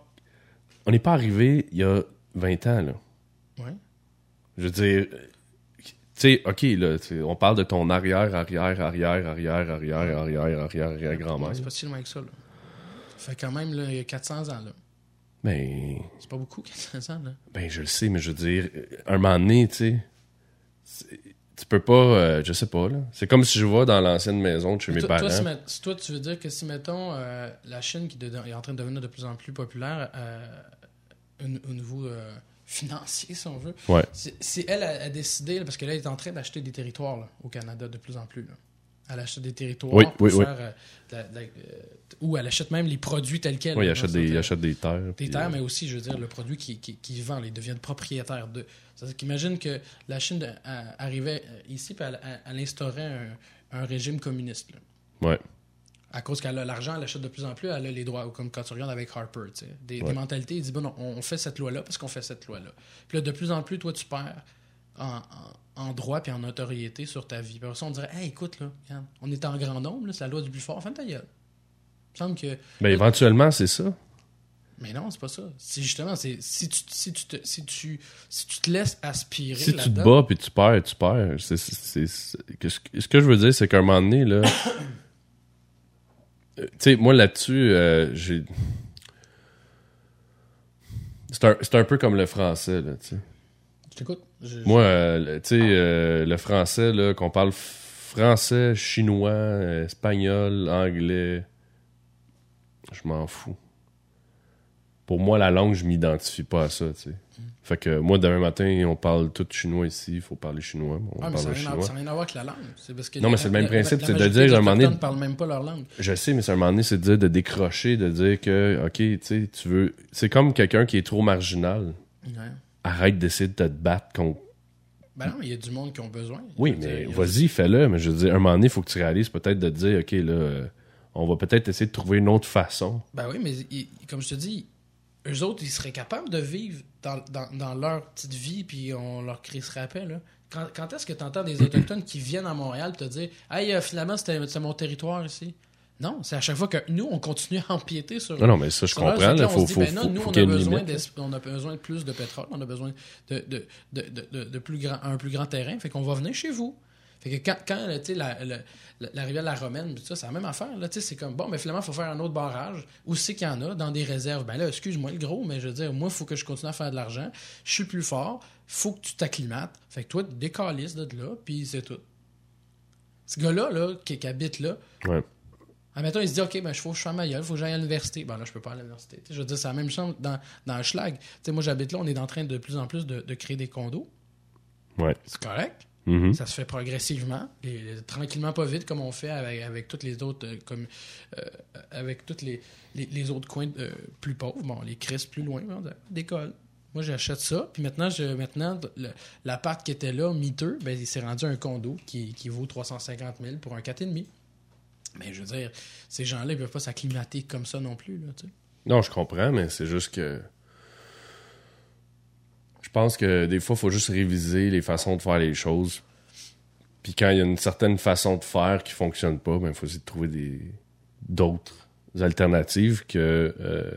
On n'est pas arrivé il y a 20 ans, là. Ouais. Je veux dire, tu sais, OK, là, on parle de ton arrière, arrière, arrière, arrière, arrière, arrière, arrière, arrière, grand-mère. C'est pas si loin que ça. Là. Ça fait quand même là, il y a 400 ans. là. Ben, C'est pas beaucoup, 400 ans. Là. ben, je le sais, mais je veux dire, euh, un moment donné, tu sais, tu peux pas, euh, je sais pas, là. C'est comme si je vais dans l'ancienne maison de chez mes toi, parents. toi, si toi, tu veux dire que si, mettons, euh, la Chine qui est en train de devenir de plus en plus populaire au, au niveau financier, si on veut, Ouais. si, si elle a, a décidé, là, parce que là, elle est en train d'acheter des territoires là, au Canada de plus en plus. là. Elle achète des territoires Oui, pour oui, oui. faire, euh, la- la- ou elle achète même les produits tels quels. Oui, il là, achète des, achète des terres. Des puis, terres, euh, mais aussi, je veux dire, le produit qui, qui, qui vend, ils deviennent propriétaires de. C'est-à-dire qu'imagine que la Chine arrivait euh, ici et elle, elle- elle instaurait un, un régime communiste. là. Ouais. À cause qu'elle a l'argent, elle achète de plus en plus, elle a les droits, comme quand tu regardes avec Harper, tu sais. Des, Ouais. des mentalités, il dit, bon, on fait cette loi-là parce qu'on fait cette loi-là. Puis là, de plus en plus, toi, tu perds en, droit puis en notoriété sur ta vie. Puis ça, on dirait, hey, écoute, là, regarde, on est en grand nombre, c'est la loi du plus fort, ferme ta gueule. Il me semble que. Ben, éventuellement, c'est ça. Mais non, c'est pas ça. C'est justement, c'est si tu, si, tu te, si, tu, si tu te laisses aspirer Si tu te bats puis tu perds, tu perds. C'est, ce, que je veux dire, c'est qu'à un moment donné, là. [COUGHS] euh, tu sais, moi là-dessus, euh, j'ai. C'est un, c'est un peu comme le français, là, tu sais. Je t'écoute. Je- Moi, euh, tu sais, euh, le français, là, qu'on parle français, chinois, espagnol, anglais, je m'en fous. Pour moi, la langue, je m'identifie pas à ça, tu sais. Fait que moi, demain matin, on parle tout chinois ici, il faut parler chinois, on Ah, mais ça parle n'a rien, à- chinois. ça n'a rien à voir avec la langue. C'est parce que Non, mais c'est le même principe, c'est de dire, à un moment donné- Autochtones parlent même pas leur langue. Je sais, mais c'est un moment donné, c'est de dire de décrocher, de dire que, ok, tu sais, tu veux. C'est comme quelqu'un qui est trop marginal. Ouais. Arrête d'essayer de te battre contre Ben non, il y a du monde qui ont besoin. Oui, mais vas-y, fais-le. Mais je veux dire, un moment donné, il faut que tu réalises peut-être de te dire, OK, là, on va peut-être essayer de trouver une autre façon. Ben oui, mais il- comme je te dis, eux autres, ils seraient capables de vivre dans, dans- dans leur petite vie, puis on leur crisserait après. Là. Quand, quand est-ce que tu entends des [CLEARS THROAT] Autochtones qui viennent à Montréal te dire Hey, euh, finalement, c'était c'est mon territoire ici Non, c'est à chaque fois que nous, on continue à empiéter sur. Non, non, mais ça, je comprends. là, on faut, dit, faut, ben non, faut- nous, faut on a, besoin limite. d'es- on a besoin de plus de pétrole, on a besoin de, de, de, de, de- plus grand, un plus grand terrain, fait qu'on va venir chez vous. Fait que quand, quand tu sais, la, la, la, rivière de la Romaine, tout ça, c'est la même affaire. Là, tu sais, c'est comme, bon, mais finalement, il faut faire un autre barrage. Où c'est qu'il y en a? Dans des réserves? Ben là, excuse-moi le gros, mais je veux dire, moi, il faut que je continue à faire de l'argent. Je suis plus fort. faut que tu t'acclimates. Fait que toi, décalisses de là, puis c'est tout. Ce gars-là, là, qui, qui habite là, Ouais. Admettons, il se dit, OK, ben, il faut que je fasse ma gueule, il faut que j'aille à l'université. Ben là, je peux pas aller à l'université. Je veux dire, c'est la même chose dans, dans le schlag. Moi, j'habite là, on est en train de plus en plus de, de créer des condos. Ouais. C'est correct. Mhm. Ça se fait progressivement, et, euh, tranquillement, pas vite, comme on fait avec, avec toutes les autres, euh, comme, euh, avec toutes les, les, les autres coins plus pauvres. Bon, les crises plus loin, décolle. Moi, j'achète ça, puis maintenant, je, maintenant l'appart qui était là, miteux, ben, il s'est rendu un condo qui, qui vaut 350 000 pour un 4,5. Mais je veux dire, ces gens-là, ils peuvent pas s'acclimater comme ça non plus. Là, tu. Non, je comprends, mais c'est juste que. Je pense que des fois, il faut juste réviser les façons de faire les choses. Puis quand il y a une certaine façon de faire qui fonctionne pas, ben, il faut essayer de trouver des d'autres alternatives que. euh,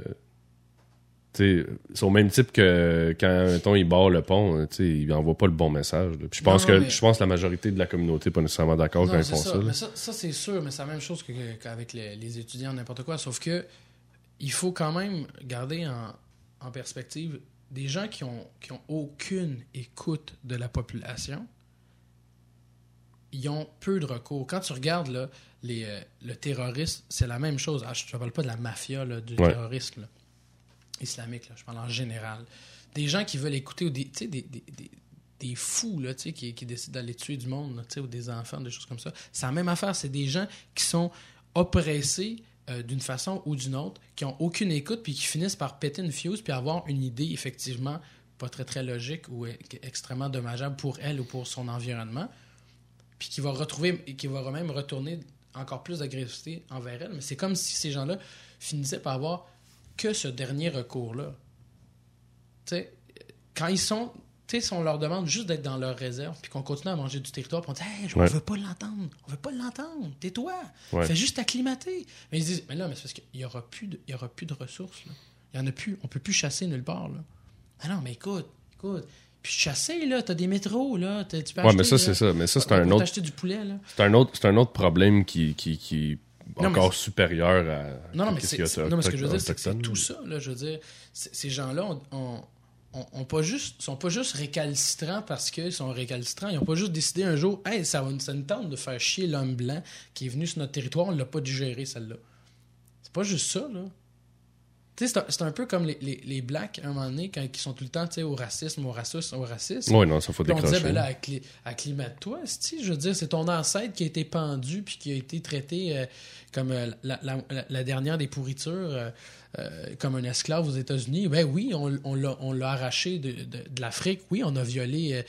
c'est au même type que quand mettons, il barre le pont, il envoie pas le bon message. là. Puis je pense Non, non, que mais- je pense que la majorité de la communauté n'est pas nécessairement d'accord quand ils font ça. ça. Mais ça, ça, c'est sûr, mais c'est la même chose que- qu'avec les, les étudiants, n'importe quoi. Sauf que il faut quand même garder en, en perspective des gens qui ont, qui ont aucune écoute de la population. Ils ont peu de recours. Quand tu regardes là, les, euh, le terroriste, c'est la même chose. Ah, je ne parle pas de la mafia, là, du Ouais. terrorisme là, islamique. là. je parle en général. Des gens qui veulent écouter, ou des, des, des, des- fous là, qui, qui décident d'aller tuer du monde, là, ou des enfants, des choses comme ça. C'est la même affaire. C'est des gens qui sont oppressés euh, d'une façon ou d'une autre, qui ont aucune écoute, puis qui finissent par péter une fuse, puis avoir une idée, effectivement, pas très très logique ou euh, extrêmement dommageable pour elle ou pour son environnement, puis qui va retrouver, qui va même retourner encore plus d'agressivité envers elle. Mais c'est comme si ces gens-là finissaient par avoir que ce dernier recours-là. Tu sais, quand ils sont. Tu sais, si on leur demande juste d'être dans leur réserve, puis qu'on continue à manger du territoire, puis on dit Hey, on Ouais. veut pas l'entendre, on veut pas l'entendre, tais-toi, Ouais. fais juste t'acclimater. Mais ils disent Mais là, mais c'est parce qu'il y aura plus de, y aura plus de ressources. Là. Il y en a plus, on peut plus chasser nulle part. Là. Ah non, mais écoute, écoute. Puis chasser, là, t'as des métros, là, tu peux Ouais, acheter, mais ça, c'est ça. Mais ça, c'est un autre t'acheter du poulet, là. C'est un autre, c'est un autre problème qui, qui, qui Non, encore supérieur à. Non, non, mais, c'est, non, mais ce que je veux dire, c'est tout ça. Là, je veux dire, ces gens-là ont, ont- ont- ont pas juste, sont pas juste récalcitrants parce qu'ils sont récalcitrants. Ils ont pas juste décidé un jour, hey, ça, va, ça nous tente de faire chier l'homme blanc qui est venu sur notre territoire, on l'a pas digéré, celle-là. C'est pas juste ça, là. C'est un, c'est un peu comme les, les, les blacks, à un moment donné, quand ils sont tout le temps, au racisme, au racisme, au racisme. Ouais, non, ça faut Puis on décrocher. disait, ben là, accli- acclimate-toi, je veux dire, c'est ton ancêtre qui a été pendu puis qui a été traité euh, comme euh, la, la- la- dernière des pourritures, euh, comme un esclave aux États-Unis. Ben oui, on, on l'a on l'a arraché de, de- de l'Afrique. Oui, on a violé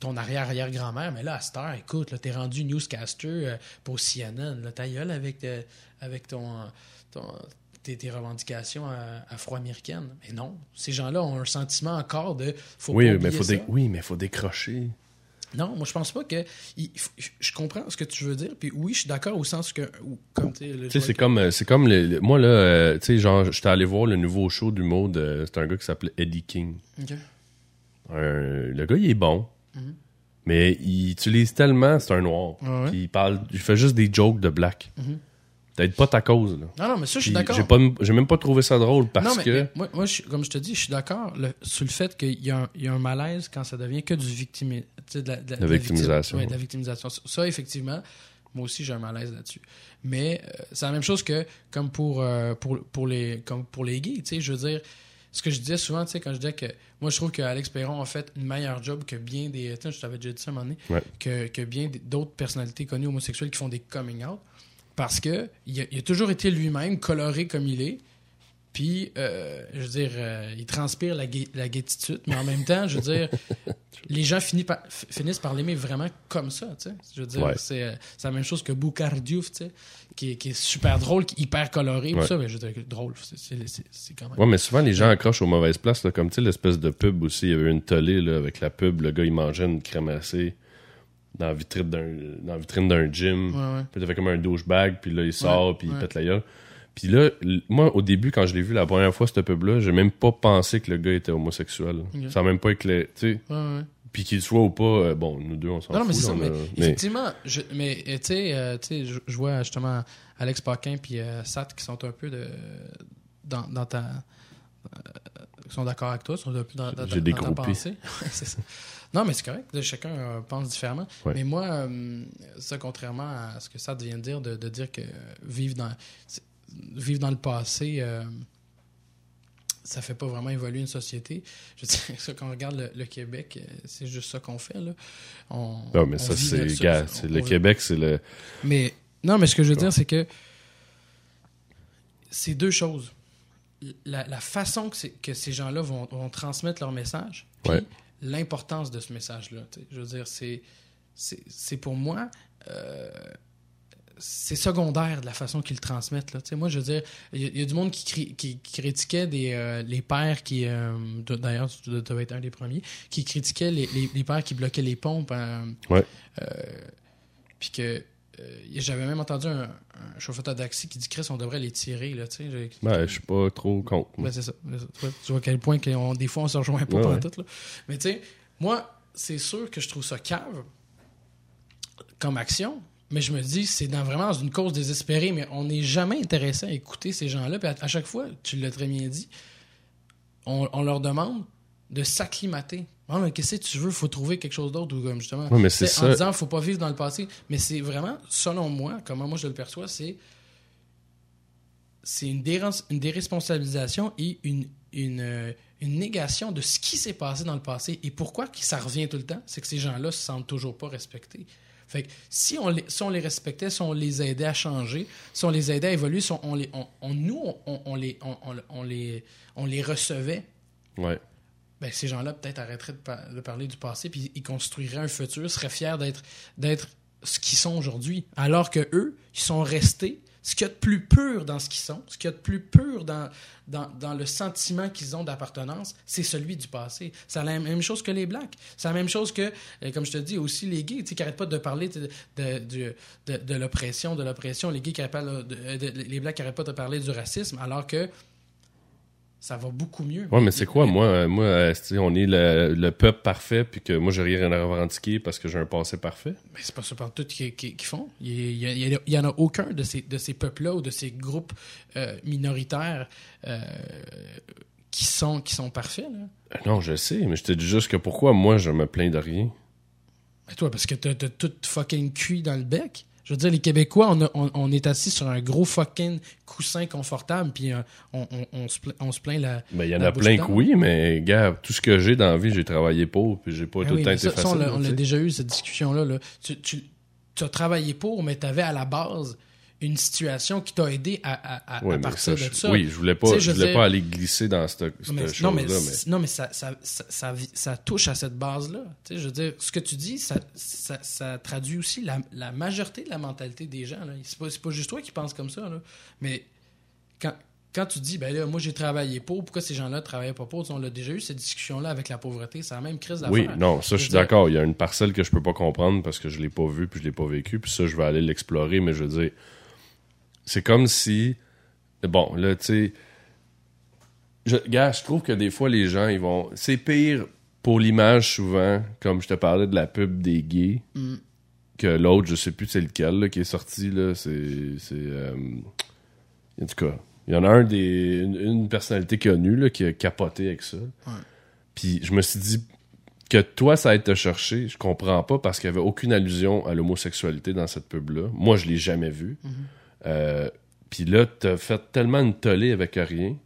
ton arrière-arrière-grand-mère, mais là, à cette heure, écoute, là, t'es rendu newscaster pour CNN. Là, ta gueule avec, avec ton... ton- tes, tes revendications euh, afro-américaines. Mais non, ces gens-là ont un sentiment encore de faut Oui, pas mais faut ça. dé- oui, mais faut décrocher. Non, moi je pense pas que. il- je- comprends ce que tu veux dire, puis oui, je suis d'accord au sens que. comme tu sais, joueur c'est comme, euh, c'est comme le, le- moi là, euh, tu sais, genre, j'étais allé voir le nouveau show d'humour de, c'est un gars qui s'appelait Eddie King. Ok. Un- le gars, il est bon, Mhm. mais il utilise tellement, c'est un noir, Ah ouais? puis il parle, il fait juste des jokes de black. Mhm. Peut-être pas ta cause là. Non, non, mais ça, je suis d'accord. J'ai pas, j'ai même pas trouvé ça drôle parce non, mais, que. mais moi, moi, je- comme je te dis, je suis d'accord sur le fait qu'il y, a un- il y a un malaise quand ça devient que du victimi, de la, de la- de la victimisation, victime. Ouais, ouais. de la victimisation. Ça, effectivement, moi aussi, j'ai un malaise là-dessus. Mais euh, c'est la même chose que comme pour, euh, pour, pour, les, comme pour les gays. Je veux dire, ce que je disais souvent, tu sais, quand je disais que moi, je trouve qu'Alex Perron a fait une meilleure job que bien des. Je t'avais déjà dit ça à un moment donné, Ouais. que, que bien d'autres personnalités connues homosexuelles qui font des coming out. Parce que il a, il a toujours été lui-même, coloré comme il est. Puis, euh, je veux dire, euh, il transpire la, gaititude, mais en même temps, je veux dire, [LAUGHS] les gens finissent par, f- finissent par l'aimer vraiment comme ça, tu sais. Je veux dire, Ouais. c'est euh, c'est la même chose que Boukhar Diouf, tu sais, qui, est- qui est super drôle, qui est hyper coloré, tout Ouais. ça, mais je veux dire, drôle, c'est- quand même... Ouais, mais souvent les gens accrochent aux mauvaises places, là, comme tu sais, l'espèce de pub aussi. Il y avait une tollée là, avec la pub, le gars il mangeait une crème glacée dans la vitrine d'un, dans la vitrine d'un gym. Ouais, ouais. Puis il fait comme un douchebag, puis là il sort, Ouais, puis il pète la gueule. Puis là, moi au début, quand je l'ai vu la première fois, cette pub-là, j'ai même pas pensé que le gars était homosexuel. Ok. Ça a même pas éclairé, tu sais. Puis qu'il soit ou pas, euh, bon, nous deux on s'en Non, non, mais fout. c'est ça, mais, mais- effectivement, je, mais euh, tu sais, euh, je, vois justement Alex Paquin puis euh, Sat qui sont un peu de, dans, dans ta. qui sont d'accord avec toi, sont un peu dans, ta- dans pensée. [LAUGHS] C'est ça. Non, mais c'est correct, là, chacun euh, pense différemment. Ouais. Mais moi, euh, ça, contrairement à ce que Sat vient de dire, de, de dire que vivre dans, vivre dans le passé. euh, ça fait pas vraiment évoluer une société. Je veux dire, [LAUGHS] ça, quand on regarde le, le Québec, c'est juste ça qu'on fait. Là. On, Non, mais on ça, c'est, on- le Québec, c'est le. Mais non, mais ce que je veux dire, c'est que c'est deux choses. La, la façon que, ces gens-là vont, vont transmettre leur message, puis Ouais. L'importance de ce message-là. Je veux dire, c'est, pour moi. euh, c'est secondaire de la façon qu'ils le transmettent. Là. Moi, je veux dire, il y, a- il y a du monde qui, cri- qui, qui critiquait des, euh, les pères qui, euh, d'ailleurs, tu devais être un des premiers, qui critiquaient les, les, les pères qui bloquaient les pompes. Ouais. euh, puis que euh, j'avais même entendu un, un chauffeur de taxi qui dit Chris, on devrait les tirer. Là, Ben, je suis pas trop contre. ben, c'est ça. Tu vois, à quel point on- des fois on se rejoint pas Ouais, tout. Là. Mais tu sais, moi, c'est sûr que je trouve ça cave comme action. Mais je me dis, c'est dans, vraiment dans une cause désespérée, mais on n'est jamais intéressé à écouter ces gens-là. Puis à, à chaque fois, tu l'as très bien dit, on, on leur demande de s'acclimater. Qu'est-ce que tu veux? faut trouver quelque chose d'autre. Ou comme justement, Ouais, mais c'est ça. En disant, faut pas vivre dans le passé. Mais c'est vraiment, selon moi, comment moi je le perçois, c'est c'est une, déresponsabilisation et une, une, euh, une négation de ce qui s'est passé dans le passé. Et pourquoi que ça revient tout le temps? C'est que ces gens-là se sentent toujours pas respectés. Fait que si on, les, si on les respectait, si on les aidait à changer, si on les aidait à évoluer, si on, on les, on, on- nous, on, les, on les, on les recevait, Ouais. Ben, ces gens-là peut-être arrêteraient de, par- de parler du passé puis ils construiraient un futur, seraient fiers d'être ce qu'ils sont aujourd'hui. Alors que eux, ils sont restés ce qu'il y a de plus pur dans ce qu'ils sont, ce qu'il y a de plus pur dans, dans, dans le sentiment qu'ils ont d'appartenance, c'est celui du passé. C'est la même chose que les Blacks. C'est la même chose que, euh, comme je te dis, aussi les gays, qui n'arrêtent pas de parler de, de, de- de l'oppression, de l'oppression. Les gays qui de- les Blacks qui n'arrêtent pas de parler du racisme, alors que ça va beaucoup mieux. Ouais, mais c'est quoi, moi, euh, moi, euh, on est le, le peuple parfait, puis que moi, j'ai rien à revendiquer parce que j'ai un passé parfait. Mais c'est pas ça par tout qui, qui, qui font. Il y, a- il en a aucun de ces, de ces peuples-là ou de ces groupes euh, minoritaires euh, qui, sont, qui sont parfaits. Là. Non, je sais, mais je te dis juste que pourquoi moi, je me plains de rien. Mais toi, parce que t'as t'as tout fucking cuit dans le bec. Je veux dire, les Québécois, on, a- on- on est assis sur un gros fucking coussin confortable, puis euh, on, se, plaint la. Ben, il y en a plein que oui, mais gars, tout ce que j'ai dans la vie, j'ai travaillé pour, puis j'ai pas Ah tout oui, le temps mais été ça, ça, facile. on l'a- on l'a déjà eu, cette discussion-là. là. Tu, tu- tu as travaillé pour, mais tu avais à la base une situation qui t'a aidé à, à- à- Oui, à partir ça, de je- ça. Oui, je voulais pas, Tu sais, je voulais dire- pas aller glisser dans cette, cette Non, mais, chose-là, non, mais, non, mais ça, ça, ça, touche à cette base-là. Tu sais, je veux dire, ce que tu dis, ça, traduit aussi la, la majorité de la mentalité des gens. là. C'est pas, c'est pas juste toi qui penses comme ça. là. Mais quand, quand tu dis, ben là, moi j'ai travaillé pour, pourquoi ces gens-là ne travaillaient pas pour? On l'a déjà eu cette discussion-là avec la pauvreté. C'est la même crise d'affaires. Oui, non, ça, Je je suis dire- d'accord. Il y a une parcelle que je peux pas comprendre parce que je l'ai pas vu puis je l'ai pas vécu. Puis ça, je vais aller l'explorer, mais je veux dire, c'est comme si, bon, là, tu sais, je, gars, je trouve que des fois, les gens, ils vont, c'est pire pour l'image souvent, comme je te parlais de la pub des gays, Mm. que l'autre, je sais plus c'est lequel, là, qui est sorti, là, c'est, c'est, euh, en tout cas, il y en a un des, une, une personnalité connue, là, qui a capoté avec ça. Puis je me suis dit que toi, ça aide te chercher, je comprends pas parce qu'il y avait aucune allusion à l'homosexualité dans cette pub-là. Moi, je l'ai jamais vu. Euh, Puis là, t'as fait tellement une tollée avec rien.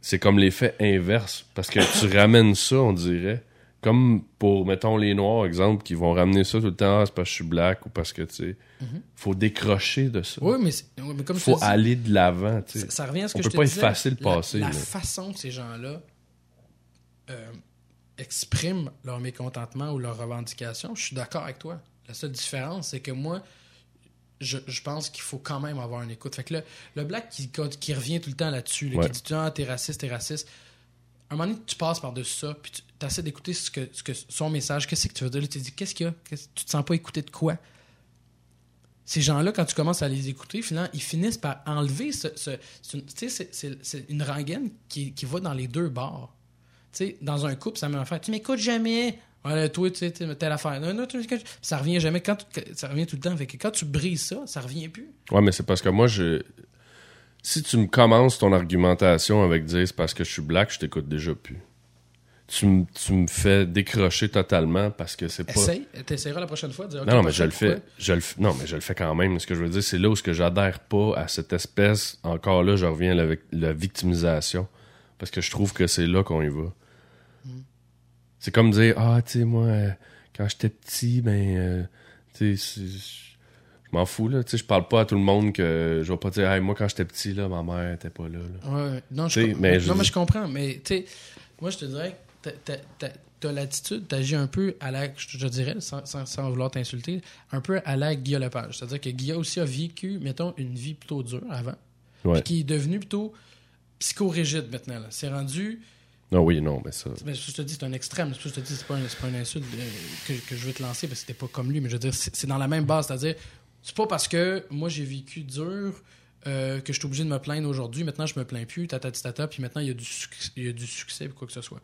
C'est comme l'effet inverse. Parce que tu [COUGHS] ramènes ça, on dirait. Comme pour, mettons, les Noirs, exemple, qui vont ramener ça tout le temps, Ah, c'est parce que je suis black ou parce que, tu sais, faut décrocher de ça. Oui, mais, c'est- oui, mais comme je te faut dis, aller de l'avant, tu sais. Ça, ça revient à ce que je peut te pas disais, effacer le la- passé, La, là. façon que ces gens-là euh, expriment leur mécontentement ou leurs revendications, je suis d'accord avec toi. La seule différence, c'est que moi, je, je pense qu'il faut quand même avoir une écoute. Fait que là, le black qui, qui revient tout le temps là-dessus, là, Ouais. qui dit ah, t'es raciste, t'es raciste. À un moment donné, tu passes par-dessus ça, puis tu essaies d'écouter ce que, ce que son message. Qu'est-ce que tu veux dire? Là, tu te dis, qu'est-ce qu'il y a? Tu te sens pas écouté de quoi? ces gens-là, quand tu commences à les écouter, finalement, ils finissent par enlever ce. ce- c'est une- tu sais, c'est- c'est c'est une rengaine qui, qui va dans les deux bords. Tu sais, dans un couple, ça me fait Tu m'écoutes jamais. Ouais, toi, tu sais, telle affaire. Non, non, Ça revient jamais. Quand tu- ça revient tout le temps. Quand tu brises ça, ça revient plus. Ouais, mais c'est parce que moi, je. Si tu me commences ton argumentation avec dire c'est parce que je suis black, je t'écoute déjà plus. Tu, me- tu me fais décrocher totalement parce que c'est pas. Essaye. T'essaieras la prochaine fois de dire OK, Non, mais je le fais. Je le Non, mais je le fais quand même. Ce que je veux dire, c'est là où ce que j'adhère pas à cette espèce. Encore là, je reviens vic- la victimisation. Parce que je trouve que c'est là qu'on y va. C'est comme dire Ah, tu sais, moi, euh, quand j'étais petit, ben. euh, tu sais, je m'en fous, là. Tu sais, je parle pas à tout le monde que. Je vais pas dire Hey, moi, quand j'étais petit, là, ma mère était pas là. là. Ouais, non, je, com- mais non, je mais je comprends. Mais tu sais, moi, je te dirais que t'as- l'attitude, t'agis un peu à la, je, je dirais, sans, sans- sans vouloir t'insulter, un peu à la Guillaume Lepage. C'est-à-dire que Guillaume aussi a vécu, mettons, une vie plutôt dure avant, Ouais. puis qui est devenu plutôt psychorigide maintenant. là. C'est rendu, Non, oui, non, mais ça. mais je te dis, c'est un extrême. Je te dis, c'est pas, un, pas une insulte euh, que, que je veux te lancer parce que t'es pas comme lui, mais je veux dire, c'est dans la même base. C'est-à-dire, c'est pas parce que moi j'ai vécu dur euh, que je suis obligé de me plaindre aujourd'hui. Maintenant, je me plains plus, tata tata, puis maintenant il y a du succès, il y a du succès, quoi que ce soit.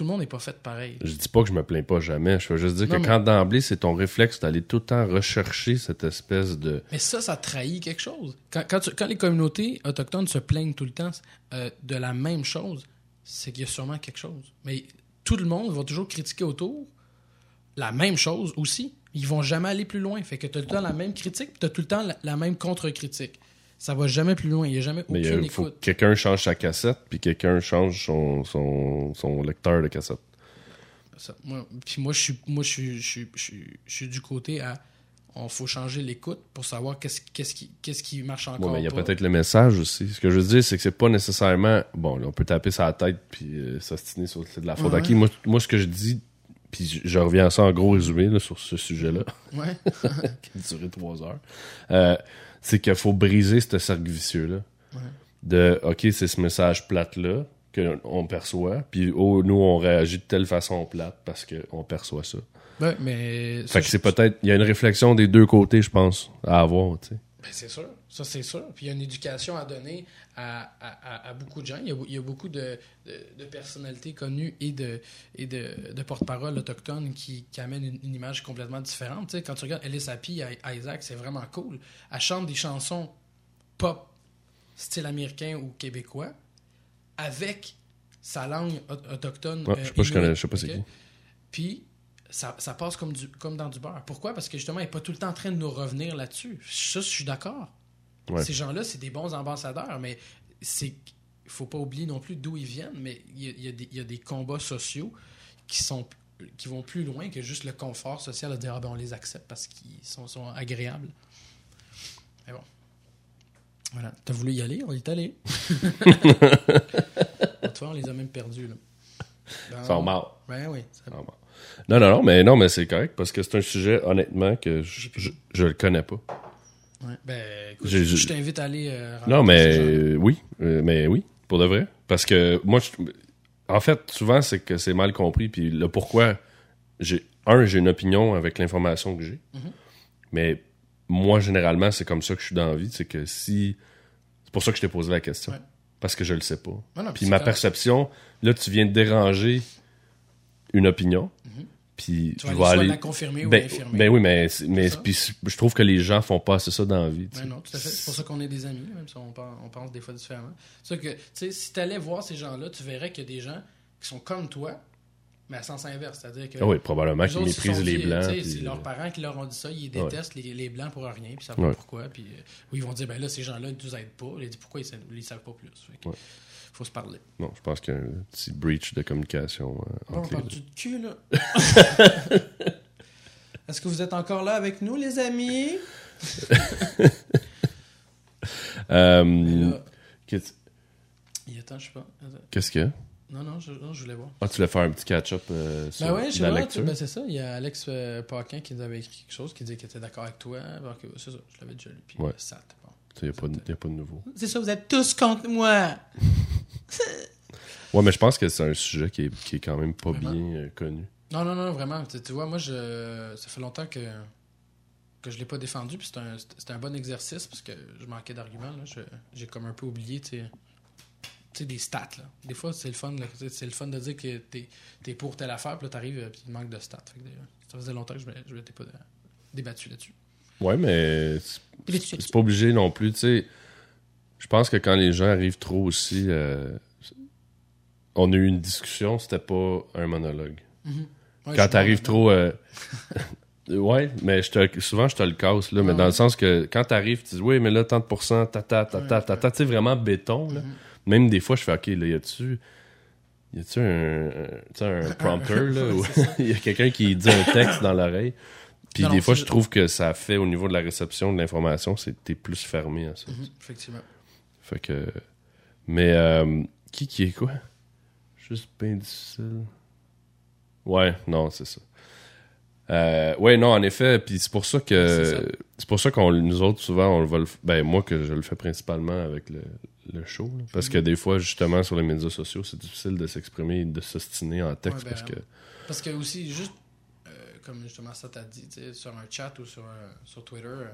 Tout le monde n'est pas fait pareil. Je dis pas que je me plains pas jamais. Je veux juste dire Non, que mais- quand d'emblée, c'est ton réflexe d'aller tout le temps rechercher cette espèce de. Mais ça, ça trahit quelque chose. Quand, quand, tu- quand les communautés autochtones se plaignent tout le temps euh, de la même chose, c'est qu'il y a sûrement quelque chose. Mais tout le monde va toujours critiquer autour la même chose aussi. Ils vont jamais aller plus loin. Fait que tu as tout le temps la même critique, tu as tout le temps la, la même contre-critique. Ça va jamais plus loin. Il n'y a jamais Mais aucune il faut écoute. que quelqu'un change sa cassette, puis quelqu'un change son, son, son lecteur de cassette. Ça, moi, puis moi, je suis, moi, je suis, je suis, je suis, je suis du côté à. On faut changer l'écoute pour savoir qu'est-ce qu'est-ce qui, qu'est-ce qui marche encore. Mais il y a peut-être le message aussi. Ce que je veux dire, c'est que c'est pas nécessairement. Bon, là, on peut taper sa tête puis euh, s'ostiner sur de la faute Ouais, à qui. Moi, moi, ce que je dis, puis je, je reviens à ça en gros résumé là, sur ce sujet-là, Ouais. [LAUGHS] qui a duré trois heures, euh, c'est qu'il faut briser ce cercle vicieux-là. Ouais. De, OK, c'est ce message plate-là qu'on perçoit, puis oh, nous, on réagit de telle façon plate parce qu'on perçoit ça. Ouais, mais. ça, Fait que c'est peut-être. Il y a une réflexion des deux côtés, je pense, à avoir, tu sais. Ben, c'est sûr, ça c'est sûr. Puis il y a une éducation à donner à, à- à- à beaucoup de gens. Il y a, il y a beaucoup de, de- de personnalités connues et de, et de, de porte-parole autochtones qui, qui amènent une, une image complètement différente. Tu sais, quand tu regardes Ellis Happy à Isaac, c'est vraiment cool. Elle chante des chansons pop, style américain ou québécois, avec sa langue au- autochtone. Ouais, euh, je sais pas, je inuit, connais- je sais pas c'est ok? qui. Puis ça, ça passe comme, du, comme dans du beurre. Pourquoi? Parce que justement, il n'est pas tout le temps en train de nous revenir là-dessus. Ça, je suis d'accord. Ouais. Ces gens-là, c'est des bons ambassadeurs, mais c'est faut pas oublier non plus d'où ils viennent, mais il y y a des- il y a des combats sociaux qui sont qui vont plus loin que juste le confort social de dire ah ben on les accepte parce qu'ils sont, sont agréables. Mais bon. Voilà. T'as voulu y aller, on y est allé. [LAUGHS] Toi, on les a même perdus. Là. Ben, Ils sont morts. Ben oui. ça- Ils sont morts. Non, non, non, mais non, mais c'est correct parce que c'est un sujet, honnêtement, que je, je, je le connais pas. ouais. Ben écoute, je, t'invite à aller. euh, Non, mais euh, oui, euh, mais oui, pour de vrai. Parce que moi, en fait, souvent, c'est que c'est mal compris. Puis le pourquoi, j'ai un, j'ai une opinion avec l'information que j'ai. Mhm. Mais moi, généralement, c'est comme ça que je suis dans la vie. C'est que si. C'est pour ça que je t'ai posé la question. Ouais. Parce que je le sais pas. Non, non, Puis ma perception, là, tu viens de déranger une opinion. Puis. Tu je vas aller soit aller. la confirmer ou Ben, l'infirmer. ben oui, mais, mais puis je trouve que les gens font pas assez ça dans la vie. Ben non, tout à fait. C'est pour ça qu'on est des amis, même si on pense, on pense des fois différemment. C'est que, tu sais, si tu allais voir ces gens-là, tu verrais qu'il y a des gens qui sont comme toi, mais à sens inverse. C'est-à-dire que. Ah oui, probablement qu'ils méprisent les blancs. puis- C'est leurs parents qui leur ont dit ça, ils détestent les, les blancs pour rien, puis ils savent Ouais. pas pourquoi. Puis, euh, ils vont dire, ben là, ces gens-là ne nous aident pas. Ils disent, pourquoi ils ils savent pas plus. Fait que, Ouais. faut se parler. Non, je pense qu'il y a un petit breach de communication euh, on entre les parle du cul, là? [LAUGHS] Est-ce que vous êtes encore là avec nous, les amis? [LAUGHS] Euh, là, il temps, je sais pas. Qu'est-ce qu'il y a? Non, non, je, non, je voulais voir. Ah, tu voulais faire un petit catch-up euh, sur Ben ouais, je la pas, lecture? tu- ben c'est ça. Il y a Alex euh, Paquin qui nous avait écrit quelque chose, qui disait qu'il était d'accord avec toi. Alors que c'est ça, je l'avais déjà lu. Puis Ouais. ça, bon. Il n'y a, pas de- y a pas de nouveau. C'est ça, vous êtes tous contre moi. [LAUGHS] Ouais, mais je pense que c'est un sujet qui est, qui est quand même pas Vraiment? bien euh, connu. Non, non, non, vraiment. Tu, tu vois, moi, je, ça fait longtemps que, que je l'ai pas défendu. Puis c'est un, c'était un bon exercice parce que je manquais d'arguments. J'ai comme un peu oublié, tu sais, sais, des stats. Là. Des fois, c'est le fun. là. C'est le fun de dire que t'es es pour telle affaire. Puis là, t'arrives et il manque de stats. Fait que, euh, ça faisait longtemps que je ne m'étais pas euh, débattu là-dessus. Ouais, mais c'est- pas obligé non plus. Tu sais, je pense que quand les gens arrivent trop aussi, euh, on a eu une discussion, c'était pas un monologue. Mhm. Ouais, quand t'arrives trop. euh, [LAUGHS] ouais, mais je te, souvent je te le casse, là, mais dans ouais. le sens que quand t'arrives, tu dis oui, mais là, tant de pourcents, tata, tata, tu sais, vraiment béton, là. Mhm. Même des fois, je fais, OK, là, y a-tu. Y a-tu un, un- un prompter, [LAUGHS] là, où il [LAUGHS] y a quelqu'un qui dit un texte dans l'oreille? Puis Non, des fois, je trouve que ça fait au niveau de la réception de l'information, c'est t'es plus fermé à ça. Mhm, Effectivement. Fait que. Mais euh, qui qui est quoi? Juste bien difficile. Ouais, non, c'est ça. Euh, ouais, non, en effet, puis c'est pour ça que c'est pour ça qu'on nous autres souvent on le va le ben moi que je le fais principalement avec le, le show là. parce que des fois justement sur les médias sociaux c'est difficile de s'exprimer et de s'ostiner en texte Ouais, ben, parce que Parce que aussi, juste euh, comme justement ça t'a dit, sur un chat ou sur, un- sur Twitter, euh,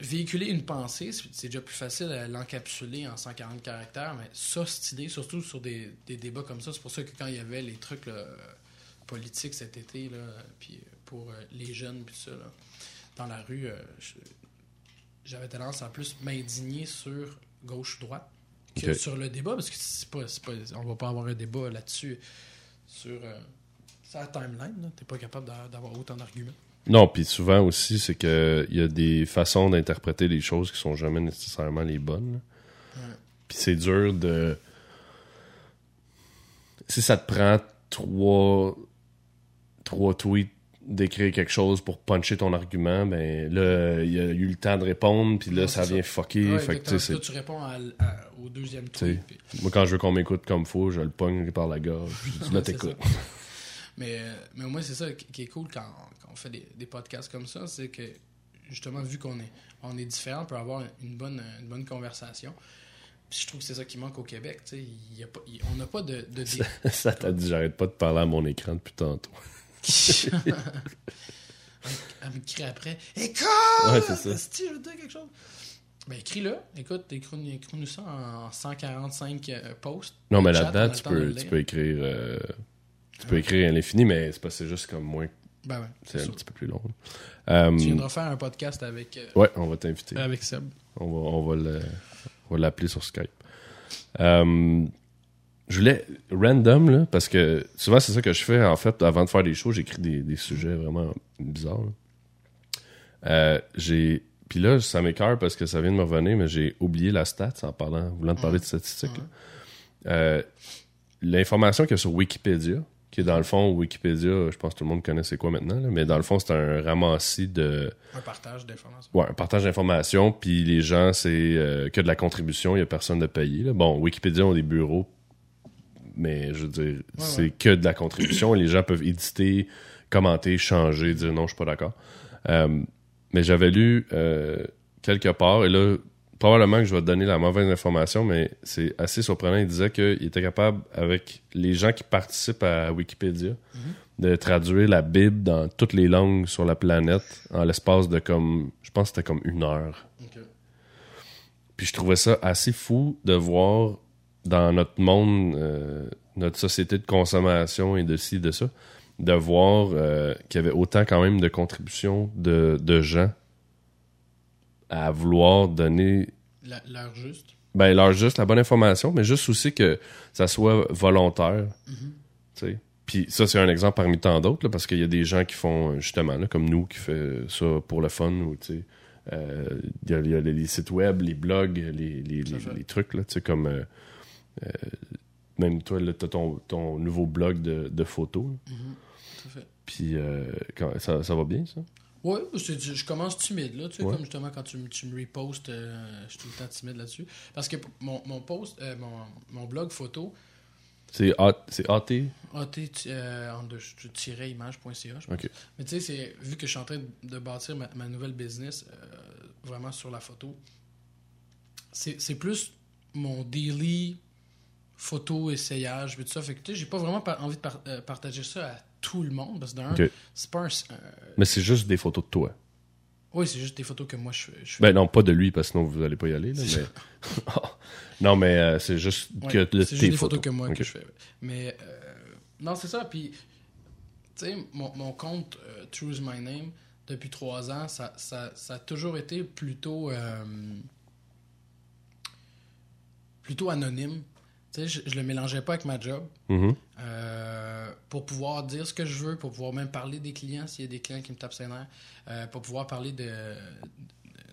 véhiculer une pensée, c'est déjà plus facile à l'encapsuler en 140 caractères, mais idée, surtout sur des, des débats comme ça, c'est pour ça que quand il y avait les trucs là, politiques cet été, là, puis pour euh, les jeunes, puis ça, là, dans la rue, euh, je- j'avais tendance à plus m'indigner sur gauche-droite que sur le débat, parce que c'est pas, c'est pas, on va pas avoir un débat là-dessus sur euh, sa timeline. T'es pas capable d'a- d'avoir autant d'arguments. non puis souvent aussi c'est que il y a des façons d'interpréter les choses qui sont jamais nécessairement les bonnes. Ouais. Puis c'est dur de. Si ça te prend trois, trois tweets d'écrire quelque chose pour puncher ton argument, ben là, il y a eu le temps de répondre, puis là, ça vient fucker. Ouais, fait que, Là, tu réponds à- à- au deuxième puis- moi, quand je veux qu'on m'écoute comme faut, je le pogne par la gorge. puis Je dis, là, [LAUGHS] t'écoutes. Mais, euh, mais au moins, c'est ça qui est cool quand, quand on fait des, des podcasts comme ça, c'est que justement, vu qu'on est, on est différents, on peut avoir une bonne, une bonne conversation. Puis je trouve que c'est ça qui manque au Québec. tu sais. Il y a pas, on n'a pas de. de, [LAUGHS] dé- Ça t'a dit, j'arrête pas de parler à mon écran depuis tantôt. Elle me crie après Écoute Ouais, c'est ça. Esti, je veux dire quelque chose. Ben, écris-le. Écoute, écris- écris-nous ça en 145 euh, posts. Non, mais là-dedans, le tu peux, tu peux écrire. euh, tu peux écrire à l'infini, mais c'est pas c'est juste comme moins. Ben ouais. C'est un sûr. petit peu plus long. Euh, Tu viendras faire un podcast avec, euh, ouais, on va t'inviter. avec Seb. On va, on va l'appeler sur Skype. Euh, je voulais random, là, parce que souvent c'est ça que je fais, en fait, avant de faire des shows, j'écris des, des sujets vraiment bizarres. Euh, j'ai. Puis là, ça m'écœure parce que ça vient de me revenir, mais j'ai oublié la stat en parlant, voulant te parler de statistiques. là. Euh, L'information qu'il y a sur Wikipédia, qui est dans le fond, Wikipédia, je pense que tout le monde connaît c'est quoi maintenant, là, mais dans le fond, c'est un ramassis de. Un partage d'informations. Ouais, un partage d'informations, puis les gens, c'est euh, que de la contribution, il n'y a personne de payé. là. Bon, Wikipédia ont des bureaux, mais je veux dire, c'est ouais. que de la contribution et les gens peuvent éditer, commenter, changer, dire non, je suis pas d'accord. Euh, mais j'avais lu euh, quelque part, et là, probablement que je vais te donner la mauvaise information, mais c'est assez surprenant. Il disait qu'il était capable, avec les gens qui participent à Wikipédia, de traduire la Bible dans toutes les langues sur la planète en l'espace de comme, je pense que c'était comme une heure. Puis je trouvais ça assez fou de voir dans notre monde, euh, notre société de consommation et de ci, de ça, de voir euh, qu'il y avait autant quand même de contributions de, de gens à vouloir donner L'heure juste. ben leur juste la bonne information, mais juste aussi que ça soit volontaire. Sais. Puis ça, c'est un exemple parmi tant d'autres, parce qu'il y a des gens qui font, euh, justement, là, comme nous, qui fait ça pour le fun, ou tu sais. euh, Il y, a- il y a les sites web, les blogs, les, les, trucs, là, tu sais, comme. euh, même toi, là, t'as ton, ton nouveau blog de, de photos. là. Tout à fait. Puis euh, quand- ça, ça va bien, ça? C'est- je commence timide, là, tu sais, Ouais. comme justement quand tu, me- tu me repostes, euh, je suis tout le temps timide là-dessus. Parce que mon, mon post, euh, mon, mon blog photo, C'est AT? AT, euh, image.ca, je pense. Mais tu sais, c'est- vu que je suis en train de bâtir ma, ma nouvelle business, euh, vraiment sur la photo, c'est plus mon daily photo, essayage, puis tout ça. Fait que tu sais, j'ai pas vraiment envie de par- euh, partager ça à tout le monde, parce que d'un, c'est pas un... Mais c'est juste des photos de toi. oui, c'est juste des photos que moi je, fais- je fais. Ben non, pas de lui, parce que sinon vous allez pas y aller. Là, C'est mais... [LAUGHS] non, mais euh, c'est juste Ouais, que de c'est tes juste des photos. photos que moi que je fais. ouais. Mais euh, non, c'est ça. Puis, tu sais, mon, mon compte euh, Choose My Name, depuis trois ans, ça, ça, ça a toujours été plutôt, plutôt anonyme. Tu sais, je, je le mélangeais pas avec ma job. Mhm. Euh, pour pouvoir dire ce que je veux, pour pouvoir même parler des clients s'il y a des clients qui me tapent ses nerfs, euh, pour pouvoir parler de,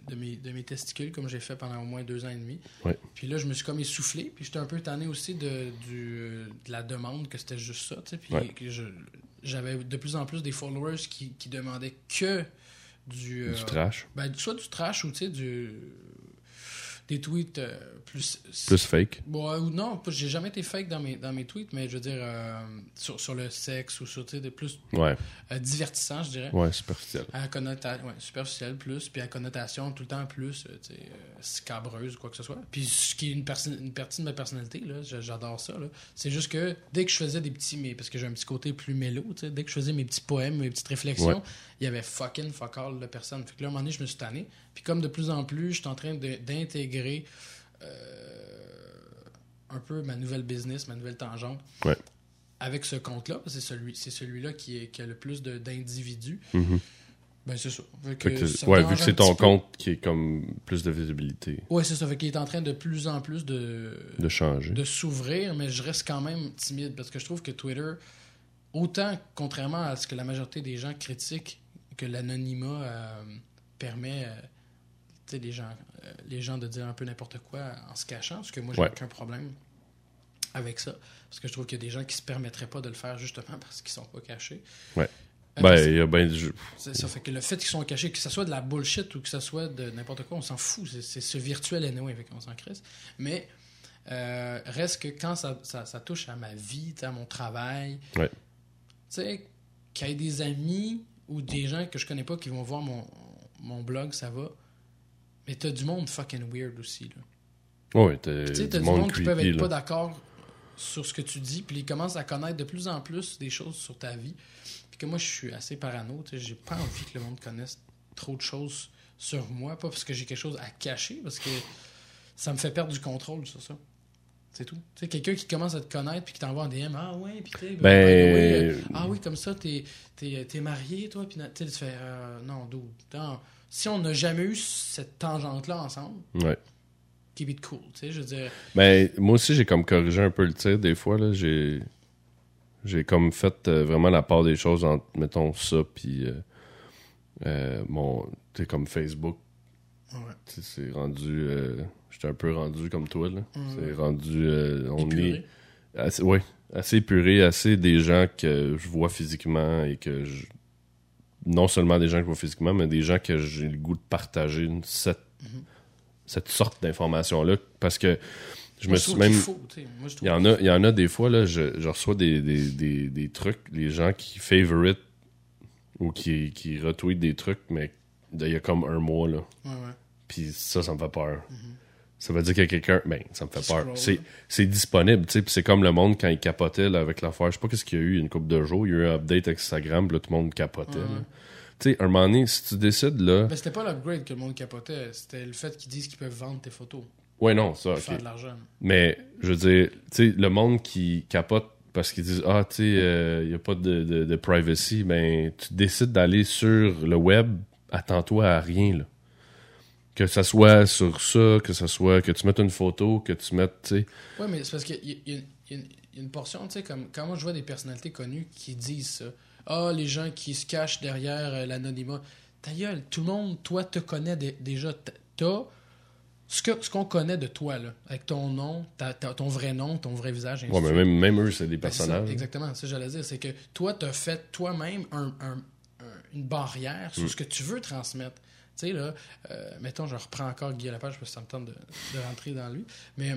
de, mes, de mes testicules comme j'ai fait pendant au moins deux ans et demi. Ouais. Puis là, je me suis comme essoufflé, puis j'étais un peu tanné aussi de, du, de la demande, que c'était juste ça, tu sais, puis Ouais. que j'avais de plus en plus des followers qui, qui demandaient que du... euh, Du trash. ben, soit du trash ou, tu sais, du... des tweets euh, plus... Plus fake? Ouais, ou non, j'ai jamais été fake dans mes, dans mes tweets, mais je veux dire, euh, sur, sur le sexe ou sur, tu sais, de plus Ouais, euh, divertissant, je dirais. ouais, superficiel. À connotation, ouais, superficiel plus, puis à connotation tout le temps plus, scabreuse ou quoi que ce soit. Puis ce qui est une, une partie de ma personnalité, là, j'a- j'adore ça, là. C'est juste que dès que je faisais des petits, mais parce que j'ai un petit côté plus mélo, tu sais, dès que je faisais mes petits poèmes, mes petites réflexions, Ouais. il y avait fucking fuck all de personnes. Fait que là, à un moment donné, je me suis tanné. Puis comme de plus en plus, je suis en train d'intégrer euh, un peu ma nouvelle business, ma nouvelle tangente. Ouais. Avec ce compte-là, parce que c'est celui, c'est celui-là qui, est, qui a le plus de- d'individus. Mhm. Ben, c'est ça. Fait Fait que ouais, vu que c'est ton peu. compte qui est comme plus de visibilité, Ouais, c'est ça. Fait qu'il est en train de plus en plus de, de changer. de s'ouvrir, mais je reste quand même timide parce que je trouve que Twitter, autant contrairement à ce que la majorité des gens critiquent, que l'anonymat euh, permet euh, les, gens, euh, les gens de dire un peu n'importe quoi en se cachant, parce que moi, j'ai Ouais. aucun problème avec ça. Parce que je trouve qu'il y a des gens qui se permettraient pas de le faire justement parce qu'ils sont pas cachés. Ouais. Euh, Ben, il y a ben du- ça fait que le fait qu'ils sont cachés, que ce soit de la bullshit ou que ce soit de n'importe quoi, on s'en fout. C'est- ce virtuel anyway, fait qu'on s'en crisse. Mais euh, reste que quand ça, ça- ça touche à ma vie, à mon travail, Ouais. tu sais, qu'il y ait des amis ou des gens que je connais pas qui vont voir mon, mon blog, ça va. Mais t'as du monde fucking weird aussi. Là. Ouais, t'as Tu sais, t'as du du monde qui peuvent être là. pas d'accord sur ce que tu dis, puis ils commencent à connaître de plus en plus des choses sur ta vie. Puis que moi, je suis assez parano, tu sais, j'ai pas envie que le monde connaisse trop de choses sur moi, pas parce que j'ai quelque chose à cacher, parce que ça me fait perdre du contrôle sur ça. C'est tout. Tu sais, quelqu'un qui commence à te connaître puis qui t'envoie en DM, ah ouais, puis tu Ben, the way, euh, ah oui, comme ça, t'es es, marié, toi, puis tu fais, euh, non, non. Si on n'a jamais eu cette tangente-là ensemble, Ouais. keep it cool, tu sais, je veux dire. Ben, moi aussi, j'ai comme corrigé un peu le tir des fois, là. J'ai. J'ai comme fait euh, vraiment la part des choses entre, mettons, ça, puis. euh, euh, mon. Comme Facebook. Ouais. C'est rendu. euh, J'étais un peu rendu comme toi, là. C'est rendu. euh, on est. Assez, ouais, assez épuré, assez des gens que je vois physiquement et que je. Non seulement des gens que je vois physiquement, mais des gens que j'ai le goût de partager cette, Mhm. cette sorte d'information-là. Parce que je Moi, me suis même. Il y en a, il y en a des fois, là, je, je reçois des, des, des, des trucs, les gens qui favorite ou qui, qui retweetent des trucs, mais il y a comme un mois, là. Ouais, ouais. Puis ça, ça me fait peur. Ça veut dire a quelqu'un. Ben, ça me fait peur. C'est, c'est disponible, tu sais. Puis c'est comme le monde quand il capotait là, avec l'affaire. Je sais pas qu'est-ce qu'il y a eu, une couple de jours. Il y a eu un update Instagram, puis là, tout le monde capotait. Ouais. Tu sais, un moment donné, si tu décides, là. Ben, c'était pas l'upgrade que le monde capotait, c'était le fait qu'ils disent qu'ils peuvent vendre tes photos Ouais, non, ça, faire de l'argent. Mais, je veux dire, tu sais, le monde qui capote parce qu'ils disent Ah, tu sais, il n'y a pas de, de, de privacy, ben, tu décides d'aller sur le web, attends-toi à rien, là. Que ça soit sur ça, que ça soit que tu mettes une photo, que tu mettes, tu sais. Ouais, mais c'est parce qu'il y, a- y y une- portion, tu sais, comme quand moi je vois des personnalités connues qui disent ça. Ah, les gens qui se cachent derrière euh, l'anonymat. Ta gueule, tout le monde, toi, te connaît dé- déjà. T'as ce que ce qu'on connaît de toi, là, avec ton nom, ta- ta- ton vrai nom, ton vrai visage. ainsi Ouais, mais même, même eux, c'est des Ben, c'est ça, personnages. exactement, c'est ça que j'allais dire. C'est que toi, tu as fait toi-même un- un- un- une barrière Mm. sur ce que tu veux transmettre. Tu sais, là, euh, mettons, je reprends encore Guy Lepage parce que ça me tente de, de rentrer dans lui. Mais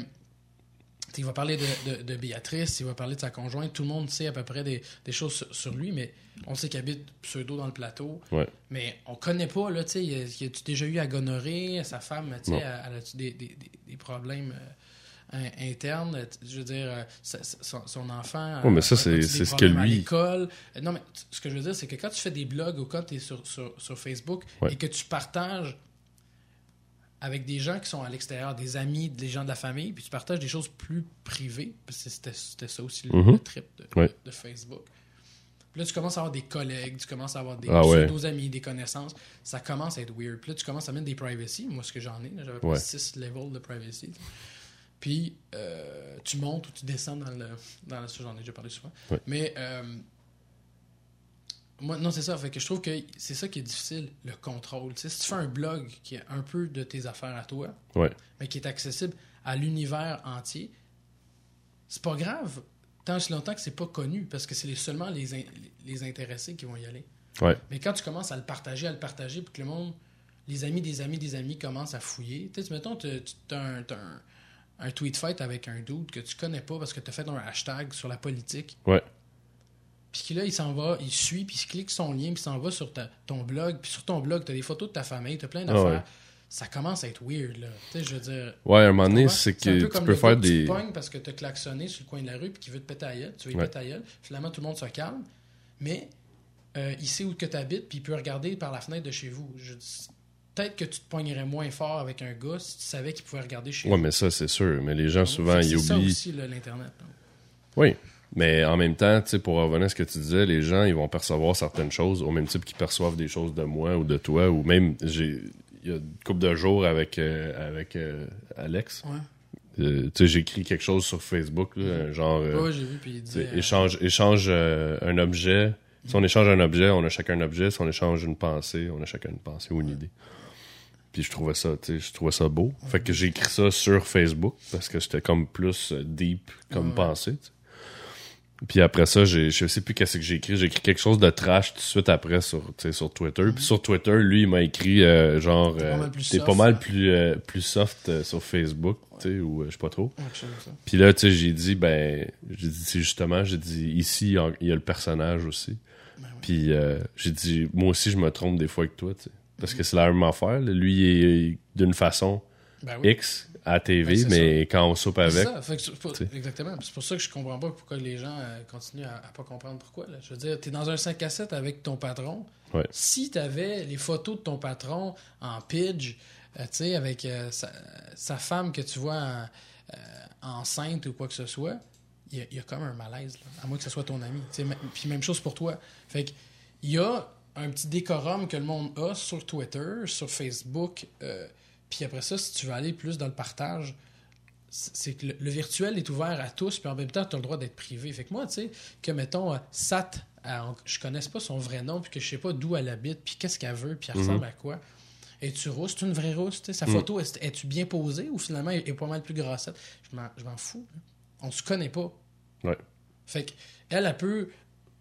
il va parler de, de- de Béatrice, il va parler de sa conjointe. Tout le monde sait à peu près des, des choses sur, sur lui, mais on sait qu'il habite pseudo dans le plateau. Ouais. Mais on connaît pas, là, tu sais, il a- a-tu déjà eu à gonorrhée, sa femme, tu sais, elle a-tu des, des, des- des problèmes euh, in- internes, je veux dire, euh, son, son enfant. Ouais, mais euh, ça, a- c'est- ce que problèmes à lui- l'école? Euh, Non, mais ce que je veux dire, c'est que quand tu fais des blogs ou quand tu es sur, sur, sur Facebook Ouais. et que tu partages avec des gens qui sont à l'extérieur, des amis, des gens de la famille, puis tu partages des choses plus privées, parce que c'était ça aussi le, le trip de, Ouais. de Facebook. Puis là, tu commences à avoir des collègues, tu commences à avoir des Ah ouais. pseudo-amis, des connaissances. Ça commence à être weird. Puis là, tu commences à mettre des privacy. Moi, ce que j'en ai, j'avais Ouais. pas 6 levels de privacy. Puis, euh, tu montes ou tu descends dans le. Dans le ça, j'en ai déjà parlé souvent. Mais, euh, moi, non, c'est ça. Fait que je trouve que c'est ça qui est difficile, le contrôle. Si tu fais un blog qui est un peu de tes affaires à toi, mais qui est accessible à l'univers entier, c'est pas grave tant aussi longtemps que c'est pas connu, parce que c'est seulement les, in- les intéressés qui vont y aller. Ouais. Mais quand tu commences à le partager, à le partager, puis que le monde, les amis des amis des amis commencent à fouiller, tu sais, mettons, tu as un, un, tweet fight avec un dude que tu connais pas parce que tu as fait un hashtag sur la politique. Ouais. Puis là, il s'en va, il suit, puis il clique son lien, puis il s'en va sur ta- ton blog. Puis sur ton blog, tu as des photos de ta famille, tu as plein Ah d'affaires. ouais. Ça commence à être weird, là. Tu sais, je veux dire. Ouais, à un moment donné, c'est que tu peux faire tu des. pognes parce que tu as klaxonné sur le coin de la rue puis qu'il veut te péter à gueule. Tu veux Ouais. péter à gueule. Finalement, tout le monde se calme. Mais euh, il sait où que tu habites puis il peut regarder par la fenêtre de chez vous. Je dis- Peut-être que tu te pognerais moins fort avec un gars si tu savais qu'il pouvait regarder chez vous. mais ça, c'est sûr. Mais les gens, souvent, ils C'est ça oublient. aussi, l'Internet. là. Oui. Mais en même temps, pour revenir à ce que tu disais, les gens, ils vont percevoir certaines choses au même type qu'ils perçoivent des choses de moi ou de toi. Ou même, j'ai. Il y a une couple de jours avec, euh, avec euh, Alex. Ouais. Euh, écrit quelque chose sur Facebook, là, genre. euh, Ouais, j'ai vu, puis il euh, échange échange un objet. Si on échange un objet, on a chacun un objet. Si on échange une pensée, on a chacun une pensée ou une idée. Puis je trouvais ça, je trouvais ça beau. Fait que j'ai écrit ça sur Facebook parce que c'était comme plus euh, deep comme pensée. Puis après ça, j'ai, je sais plus qu'est-ce que j'ai écrit. J'ai écrit quelque chose de trash tout de suite après sur, sur Twitter. Puis sur Twitter, lui, il m'a écrit euh, genre, T'es pas euh, mal plus pas mal plus, euh, plus soft euh, sur Facebook, tu sais, ou euh, je sais pas trop. ouais. Puis là, tu sais, j'ai dit, ben, j'ai dit, justement, j'ai dit, ici, il y a- le personnage aussi. Ben. Puis euh, j'ai dit, moi aussi, je me trompe des fois avec toi, tu sais. Parce que c'est la même affaire. là. Lui, il est d'une façon Ben oui. X à la TV, Ben, mais quand on soupe avec. c'est pour- exactement. C'est pour ça que je comprends pas pourquoi les gens euh, continuent à, à pas comprendre pourquoi. Là. Je veux dire, tu es dans un 5 à 7 avec ton patron. Ouais. Si tu avais les photos de ton patron en pidge, euh, tu sais, avec euh, sa, sa femme que tu vois en- enceinte ou quoi que ce soit, il y, y a comme un malaise. là. à moins que ce soit ton ami. Puis même chose pour toi. Fait que, il y a un petit décorum que le monde a sur Twitter, sur Facebook, euh, Puis après ça, si tu veux aller plus dans le partage, c'est que le, le virtuel est ouvert à tous, puis en même temps, tu as le droit d'être privé. Fait que moi, tu sais, que mettons, euh, Sat, je connaisse pas son vrai nom, puis que je sais pas d'où elle habite, puis qu'est-ce qu'elle veut, puis elle Mhm. ressemble à quoi. Es-tu rousse? C'est une vraie rousse? Sa Mhm. photo, est- es-tu bien posée ou finalement elle est pas mal plus grassette? Je m'en fous. On se connaît pas. Ouais. Fait que elle, elle peut,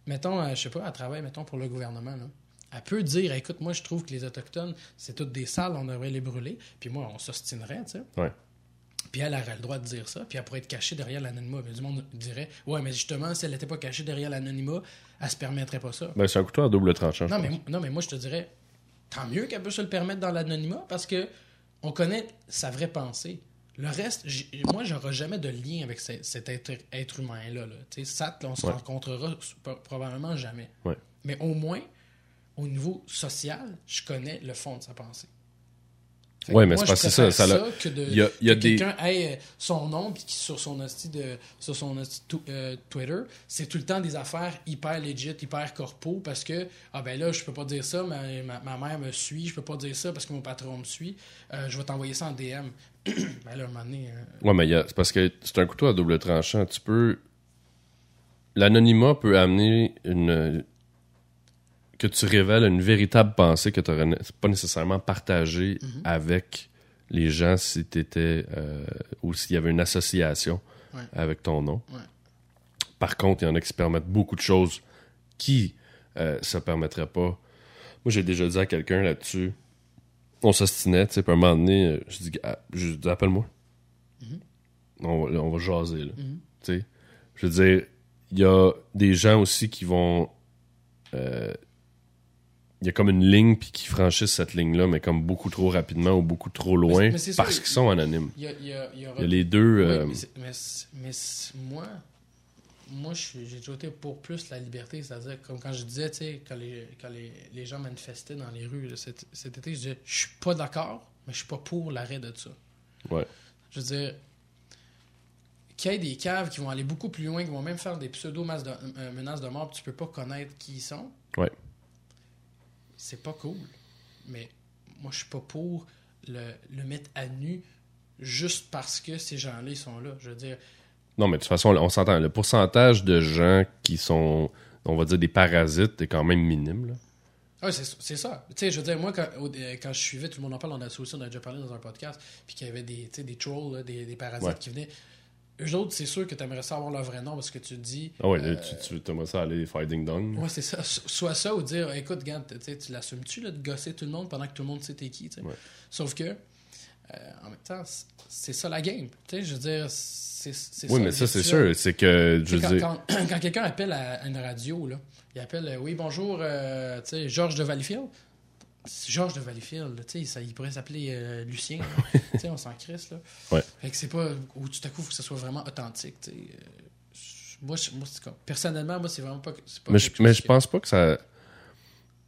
mettons, euh, je sais pas, elle travaille, mettons, pour le gouvernement, là. Elle peut dire, écoute, moi, je trouve que les Autochtones, c'est toutes des salles, on devrait les brûler. Puis moi, on s'ostinerait, tu sais. Ouais. Puis elle aurait le droit de dire ça, puis elle pourrait être cachée derrière l'anonymat. Mais du monde dirait, ouais, mais justement, si elle n'était pas cachée derrière l'anonymat, elle se permettrait pas ça. Ben, c'est un couteau à double tranchant. Non mais, non, mais moi, je te dirais, tant mieux qu'elle peut se le permettre dans l'anonymat parce que on connaît sa vraie pensée. Le reste, moi, j'aurai jamais de lien avec ce- cet être, être humain-là. Là. Tu sais, Sat, là, on se Ouais. rencontrera probablement jamais. Ouais. Mais au moins, au niveau social, je connais le fond de sa pensée. Que mais c'est que ça, ça l'a- que de il y a- il y a que des- quelqu'un ait euh, son nom puis qui sur son hostie de sur son euh, Twitter, c'est tout le temps des affaires hyper legit, hyper corpo parce que ah ben là je peux pas dire ça, ma, ma, ma mère me suit, je peux pas dire ça parce que mon patron me suit, euh, je vais t'envoyer ça en DM. [CLEARS THROAT] ben là un moment donné, euh, Ouais, mais c'est parce que c'est un couteau à double tranchant. Tu peux. L'anonymat peut amener une. Que tu révèles une véritable pensée que tu n'aurais pas nécessairement partagée Mhm. avec les gens si tu étais. ou s'il y avait une association Ouais. avec ton nom. Ouais. Par contre, il y en a qui se permettent beaucoup de choses qui euh, se permettraient pas. Moi, j'ai déjà dit à quelqu'un là-dessus. On s'ostinait, tu sais, puis à un moment donné, euh, je dis, ah, je dis appelle-moi. on, va, on va jaser, là. Mhm. Tu sais, je veux dire, il y a des gens aussi qui vont. euh, Il y a comme une ligne puis qui franchissent cette ligne-là, mais comme beaucoup trop rapidement ou beaucoup trop loin mais parce il- qu'ils sont anonymes. il y, a, il y, a, il y aura Il y a les deux. Oui, euh, mais, moi, moi j'ai toujours été pour plus la liberté. C'est-à-dire, comme quand je disais, tu sais, quand, les, quand les, les gens manifestaient dans les rues là, cet, cet été, je disais, je suis pas d'accord, mais je suis pas pour l'arrêt de ça. ouais. Je veux dire, qu'il y ait des caves qui vont aller beaucoup plus loin, qui vont même faire des pseudo-menaces de, euh, menaces de mort, tu peux pas connaître qui ils sont. Ouais. C'est pas cool. Mais moi, je suis pas pour le, le mettre à nu juste parce que ces gens-là, ils sont là. Je veux dire, Non, mais de toute façon, on s'entend. Le pourcentage de gens qui sont, on va dire, des parasites est quand même minime. Là. Ah, c'est c'est ça. Tu sais, je veux dire, moi, quand, euh, quand je suivais, tout le monde en parle, on a aussi, on a déjà parlé dans un podcast, puis qu'il y avait des, trolls, là, des, des parasites Ouais. qui venaient. Eux autres, c'est sûr que tu aimerais savoir leur vrai nom parce que tu te dis. Ah ouais, euh, tu, tu aimerais ça aller faire ding-dong. Ouais, c'est ça. So- Soit ça ou dire, écoute, regarde, tu l'assumes-tu là, de gosser tout le monde pendant que tout le monde sait t'es qui. Ouais. Sauf que, euh, en même temps, c'est- ça la game. Tu sais, je veux dire, c'est c'est Oui, ça. mais ça, c'est sûr. C'est que, je quand, dire. quand- quand quelqu'un appelle à, à une radio, là, il appelle euh, Oui, bonjour, tu sais, Georges de Valleyfield. Georges de Valleyfield, tu sais, ça, il pourrait s'appeler euh, Lucien. [LAUGHS] Tu sais, on s'en crisse, là. Ouais. Fait que c'est pas. Ou tout à coup, il faut que ça soit vraiment authentique, tu sais. Euh, Moi, je- moi comme- personnellement, moi, c'est vraiment pas. Mais je, mais pense pas que ça.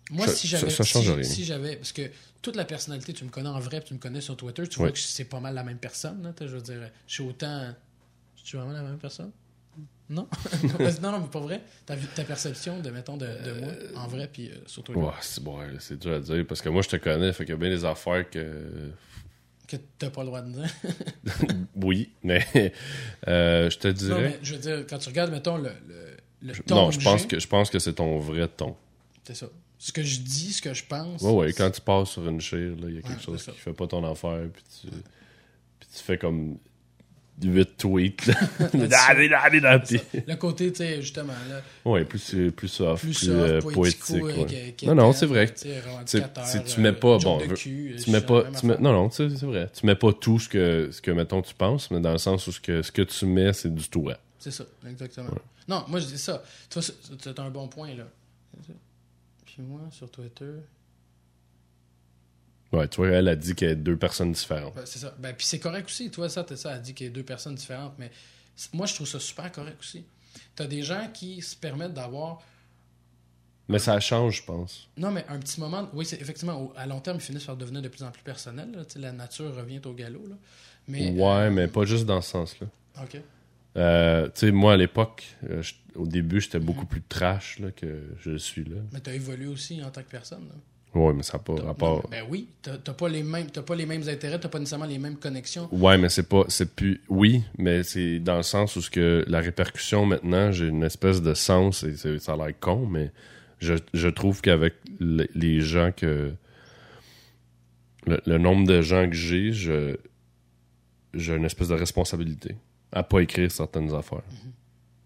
Moi, ça- si j'avais. ça change si, rien. si j'avais. Parce que toute la personnalité, tu me connais en vrai, puis tu me connais sur Twitter, tu Ouais. vois que c'est pas mal la même personne, là, Je veux dire, je suis autant. Je suis vraiment la même personne? Non? [LAUGHS] Non, non, mais pas vrai. Ta, ta perception de, mettons, de, de moi, en vrai, puis euh, sur Twitter, Ouais, c'est bon, c'est dur à dire parce que moi, je te connais, fait qu'il y a bien des affaires que. que t'as pas le droit de dire. [LAUGHS] Oui, mais euh, je te Non, dirais. mais je veux dire, quand tu regardes, mettons, le, le, ton non, je pense que je pense que c'est ton vrai ton. C'est ça. Ce que je dis, ce que je pense. Ouais, ouais, quand tu passes sur une chire, là, il y a quelque Ouais, chose qui fait pas ton affaire, puis tu, puis tu fais comme 8 tweets. là. [LAUGHS] Le côté, tu sais, justement, là, Ouais, plus, euh, plus soft, plus soft, euh, poétique. ouais. Non, non, c'est vrai. tu mets pas, bon, cul, tu mets pas, tu mets- non, non, c'est vrai. Tu mets pas tout ce que, ce que, mettons, tu penses, mais dans le sens où ce que, ce que tu mets, c'est du toi. C'est ça, exactement. Non, moi je dis ça. Tu vois, c'est- c'est un bon point là. Puis moi, sur Twitter, Ouais, tu vois, elle a dit qu'il y a deux personnes différentes. ben, c'est ça. Ben, puis c'est correct aussi. Toi, ça, ça, elle dit qu'il y a deux personnes différentes, mais moi je trouve ça super correct aussi. T'as des gens qui se permettent d'avoir. Mais ça change, je pense. Non, mais un petit moment. Oui, c'est effectivement, à long terme, ils finissent par devenir de plus en plus personnels. là. Tu La nature revient au galop. Là. Mais, ouais, euh, mais pas juste dans ce sens-là. Ok. Euh, tu sais, moi, à l'époque, euh, au début, j'étais beaucoup plus trash là, que je suis là. Mais t'as évolué aussi en tant que personne. là. Ouais, mais ça n'a pas rapport. Ben oui, t'as pas les mêmes, pas les mêmes intérêts, t'as pas nécessairement les mêmes connexions. Ouais, mais c'est pas, c'est plus, oui, mais c'est dans le sens où ce que la répercussion maintenant, j'ai une espèce de sens et ça a l'air con, mais je, je trouve qu'avec le- les gens que, le, le nombre de gens que j'ai, je, j'ai une espèce de responsabilité à pas écrire certaines affaires.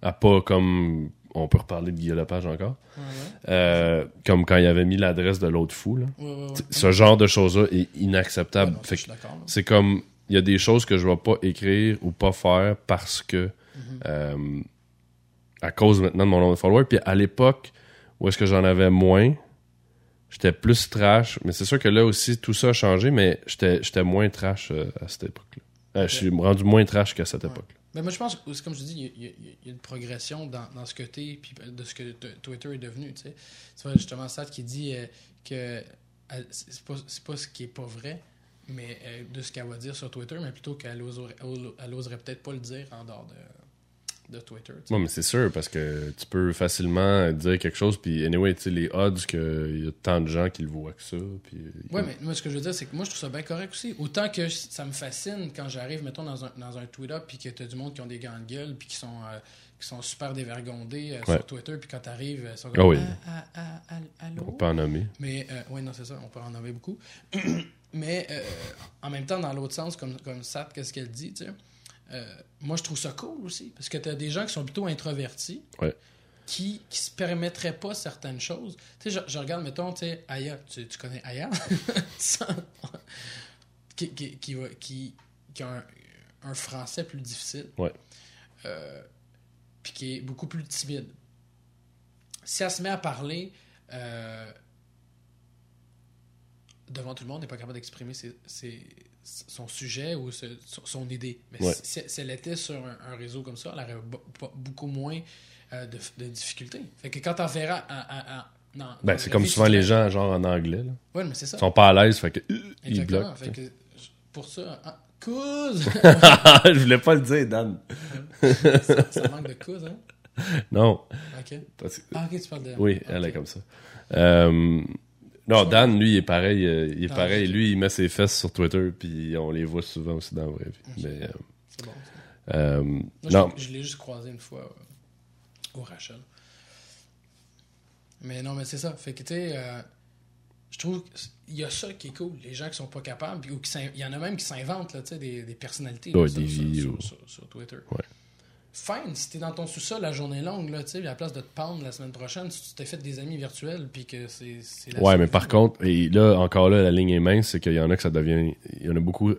À pas comme, on peut reparler de Guillaume Lepage encore, Ouais, euh, comme quand il avait mis l'adresse de l'autre fou, là. ouais. Ce genre de choses-là est inacceptable. c'est comme il y a des choses que je vais pas écrire ou pas faire parce que Mhm. euh, à cause maintenant de mon nombre de followers puis à l'époque où est-ce que j'en avais moins j'étais plus trash mais c'est sûr que là aussi tout ça a changé mais j'étais moins trash euh, à cette époque là je suis rendu moins trash qu'à cette Ouais. époque Mais moi, je pense, comme je dis, il y a- y, y une progression dans, dans ce t'es, puis de ce que Twitter est devenu. Tu sais. Tu vois, justement, Sat qui dit euh, que euh, c'est pas, c'est pas ce qui est pas vrai, mais euh, de ce qu'elle va dire sur Twitter, mais plutôt qu'elle oserait, oserait peut-être pas le dire en dehors de, de Twitter. tu. Ouais, mais c'est sûr parce que tu peux facilement dire quelque chose puis anyway tu sais les odds qu'il y a tant de gens qui le voient que ça puis Ouais, mais moi, ce que je veux dire, c'est que moi, je trouve ça bien correct aussi. Autant que ça me fascine quand j'arrive, mettons, dans un, dans un tweet-up, puis que t'as du monde qui ont des gants de gueule, puis qui sont, euh, qui sont super dévergondés euh, Ouais. sur Twitter, puis quand t'arrives, ils sont Ah comme oui. Ah, ah, ah, ah, allô? on peut en nommer Mais, euh, oui, non, c'est ça, on peut en nommer beaucoup. [CLEARS THROAT] Mais euh, en même temps, dans l'autre sens, comme, comme Sat, qu'est-ce qu'elle dit, tu sais, euh, moi, je trouve ça cool aussi. Parce que tu as des gens qui sont plutôt introvertis, Ouais. qui, qui se permettraient pas certaines choses. Tu sais, je, je regarde, mettons, tu sais, Aya, tu, tu connais Aya? [LAUGHS] Qui, qui, qui, va- qui, qui a un, un français plus difficile. Ouais. Euh, puis qui est beaucoup plus timide. Si elle se met à parler euh, devant tout le monde, elle n'est pas capable d'exprimer ses- ses- son sujet ou ce- son, idée. Mais Ouais. si, si elle était sur un, un réseau comme ça, elle aurait beaucoup moins euh, de, de difficultés. Fait que quand on verra à, à- à- dans- dans ben c'est comme souvent les gens genre en anglais là. Ouais, mais c'est ça. Ils sont pas à l'aise fait que euh, ils bloquent Fait que, je- pour ça, ah, cause! [LAUGHS] je voulais pas le dire, Dan. ça, ça manque de cause, hein? Non. Ok. Parce Ah, ok, tu parles de. Oui, elle est comme ça. Euh, non, Dan, lui, il est pareil. euh, il est Ah, pareil. Lui, il met ses fesses sur Twitter, puis on les voit souvent aussi dans la vraie vie. Ok. Mais, euh, C'est bon. ça. euh, Moi, non, je, je l'ai juste croisé une fois euh, au Rachel. Mais non, mais c'est ça. Fait que, tu sais, euh, je trouve qu'il y a ça qui est cool. Les gens qui sont pas capables, puis- ou qui s'in- il y en a même qui s'inventent, là, tu sais, des, des personnalités Ouais, des sur- vies, sur, ou- sur- sur Twitter. Ouais. Fine, si t'es dans ton sous-sol la journée longue, là, tu sais, à la place de te pendre la semaine prochaine, si tu t'es fait des amis virtuels, puis que c'est ouais, mais par contre, et là, encore là, la ligne est mince, c'est qu'il y en a que ça devient. Il y en a beaucoup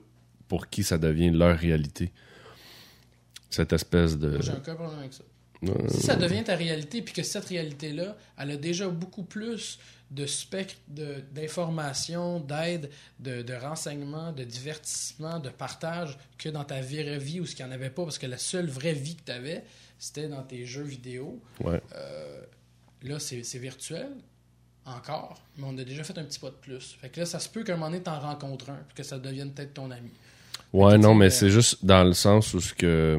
pour qui ça devient leur réalité. Cette espèce de. J'ai aucun problème avec ça. Euh, Si ça devient ta réalité, puis que cette réalité-là, elle a déjà beaucoup plus de spectre de- d'informations, d'aide, de, de renseignements, de divertissement, de partage que dans ta vraie vie où ce qu'il n'y en avait pas, parce que la seule vraie vie que tu avais, c'était dans tes jeux vidéo. Ouais. Euh, là, c'est virtuel, encore, mais on a déjà fait un petit pas de plus. Fait que là, ça se peut qu'à un moment donné, t'en rencontres un, puis que ça devienne peut-être ton ami. Ouais, non, mais c'est juste dans le sens où ce que.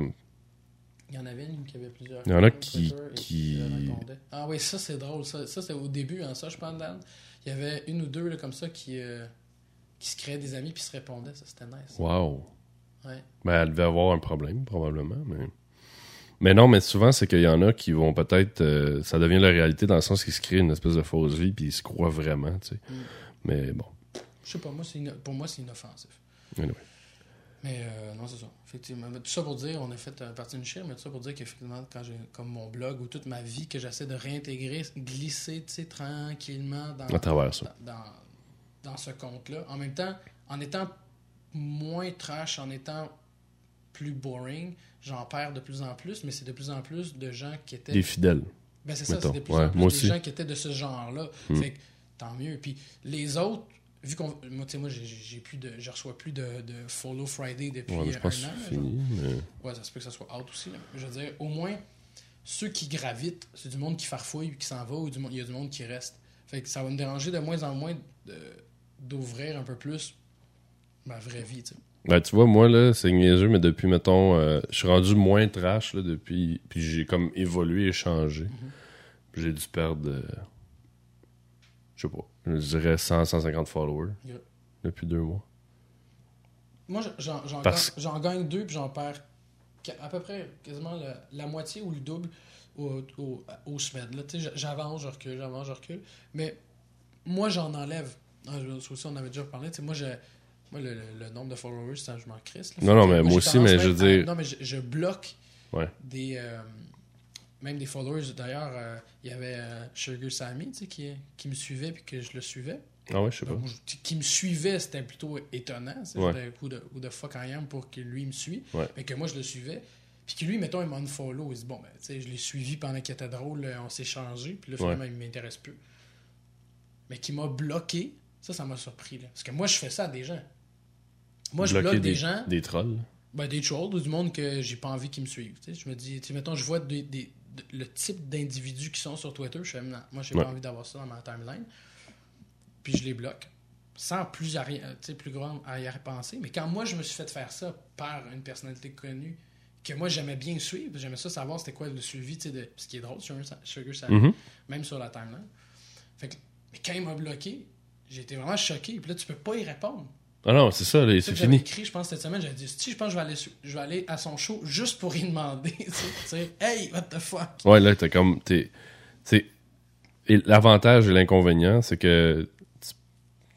Il y en avait une qui avait plusieurs. Il y en a qui- qui-. Ah oui, ça c'est drôle. Ça, ça c'est au début, hein, ça je pense, Dan. Il y avait une ou deux là, comme ça qui, euh, qui se créaient des amis puis se répondaient. Ça c'était nice. Wow. Ouais. Ben, elle devait avoir un problème, probablement, mais... Mais non, mais souvent, c'est qu'il y en a qui vont peut-être... euh, ça devient la réalité dans le sens qu'ils se créent une espèce de fausse vie, puis ils se croient vraiment, tu sais. Mm. Mais bon, Je sais pas, moi, c'est ino- pour moi c'est inoffensif. anyway. Mais euh, non, c'est ça. Effectivement. Mais tout ça pour dire, on a fait euh, partie d'une chire, mais tout ça pour dire qu'effectivement, quand j'ai comme mon blog ou toute ma vie que j'essaie de réintégrer, glisser, tranquillement dans, À travers ça. dans, dans, dans ce compte-là. En même temps, en étant moins trash, en étant plus boring, j'en perds de plus en plus, mais c'est de plus en plus de gens qui étaient. Des fidèles. Ben c'est ça, c'est de plus Ouais, en plus des aussi. gens qui étaient de ce genre-là. Mm. Fait que tant mieux. Puis les autres, vu qu'on. Moi, tu sais, moi, j'ai- plus de. Je reçois plus de, de Follow Friday depuis Ouais, je un pense an. fini, mais... Ouais, ça se peut que ça soit out aussi. là. Je veux dire, au moins, ceux qui gravitent, c'est du monde qui farfouille qui s'en va ou du monde- il y a du monde qui reste. Fait que ça va me déranger de moins en moins d'ouvrir un peu plus ma vraie vie, tu sais. Ben, tu vois, moi, là, c'est niaiseux, mais depuis, mettons, euh, je suis rendu moins trash, là, depuis... Puis j'ai comme évolué et changé. Puis J'ai dû perdre... euh, je sais pas, je dirais 100, 150 followers Yeah. depuis deux mois. Moi, j'en- Parce- gagne, deux, puis j'en perds à peu près quasiment la, la moitié ou le double au, au, tu sais, j'avance, je recule, j'avance, je recule. Mais moi, j'en enlève. Ah, je- aussi, on avait déjà parlé. Moi, je, moi le, le- le nombre de followers, ça, je m'en crisse. là. Non, non, mais moi aussi, mais je veux dire- Non, mais je, je bloque Ouais. des... euh, même des followers. D'ailleurs, euh, il y avait euh, Sugar Sammy, qui, qui me suivait puis que je le suivais. Ah ouais, je sais pas. Donc, moi, je- qui me suivait, c'était plutôt étonnant. C'est Ouais. ouais. coup de, the fuck I am pour que lui me suive. Ouais. Mais que moi, je le suivais. Puis que lui, mettons, il m'a unfollow. Il dit, bon, ben, tu sais, je l'ai suivi pendant qu'il était drôle, euh, on s'est changé. Puis là, finalement, il m'intéresse plus. Mais qui m'a bloqué, ça, ça m'a surpris. Là. Parce que moi, je fais ça à des gens. Moi, je bloque des, gens, Des trolls. ben, des trolls ou du monde que j'ai pas envie qu'ils me suivent. Je me dis, tu mettons, je vois des- des- de- le type d'individus qui sont sur Twitter, je non, moi, j'ai Ouais. pas envie d'avoir ça dans ma timeline. Puis je les bloque. Sans plus, arri- euh, plus grande arrière-pensée. Mais quand moi, je me suis fait faire ça par une personnalité connue, que moi, j'aimais bien suivre, j'aimais ça savoir c'était quoi le suivi, tu sais, de ce qui est drôle Sugar Sammy, Mhm. même sur la timeline. Fait que, mais quand il m'a bloqué, j'ai été vraiment choqué. Puis là, tu peux pas y répondre. Ah non, c'est ça, là, C'est fini. écrit, je pense, cette semaine, j'avais dit, si, je pense que je vais aller, je vais aller à son show juste pour y demander. [LAUGHS] tu sais, hey, what the fuck? Ouais, là, t'as comme. t'es- l'avantage et l'inconvénient, c'est que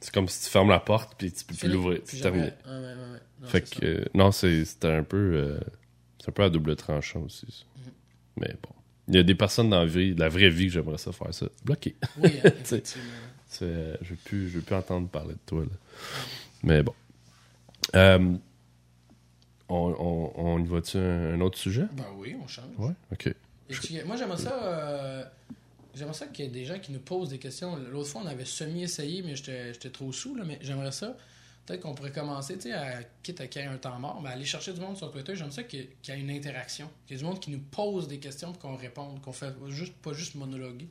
c'est comme si tu fermes la porte puis tu peux plus l'ouvrir. C'est terminé. Ouais, ouais, ouais, ouais. Non, Fait c'est que, euh, non, c'est- c'était un peu. euh, c'est un peu à double tranchant aussi. ça. Mhm. Mais bon. Il y a des personnes dans la vie, la vraie vie, que j'aimerais ça faire ça. Bloqué. Oui, hein, [LAUGHS] effectivement. C'est, euh, je veux plus, je veux plus entendre parler de toi. Là. Mais bon. Euh, on, on, on y va-tu un, un autre sujet? Ben oui, on change. Ouais. OK. Et tu- moi, j'aimerais ça. euh, j'aimerais ça qu'il y ait des gens qui nous posent des questions. L'autre fois, on avait semi-essayé, mais j'étais j'étais trop sous. Là, mais j'aimerais ça. Peut-être qu'on pourrait commencer, tu sais, à, quitte à qu'il y ait un temps mort, mais aller chercher du monde sur Twitter. J'aime ça qu'il y ait- qu'il y ait une interaction. Qu'il y ait du monde qui nous pose des questions pour qu'on réponde, qu'on fait juste, pas juste monologuer.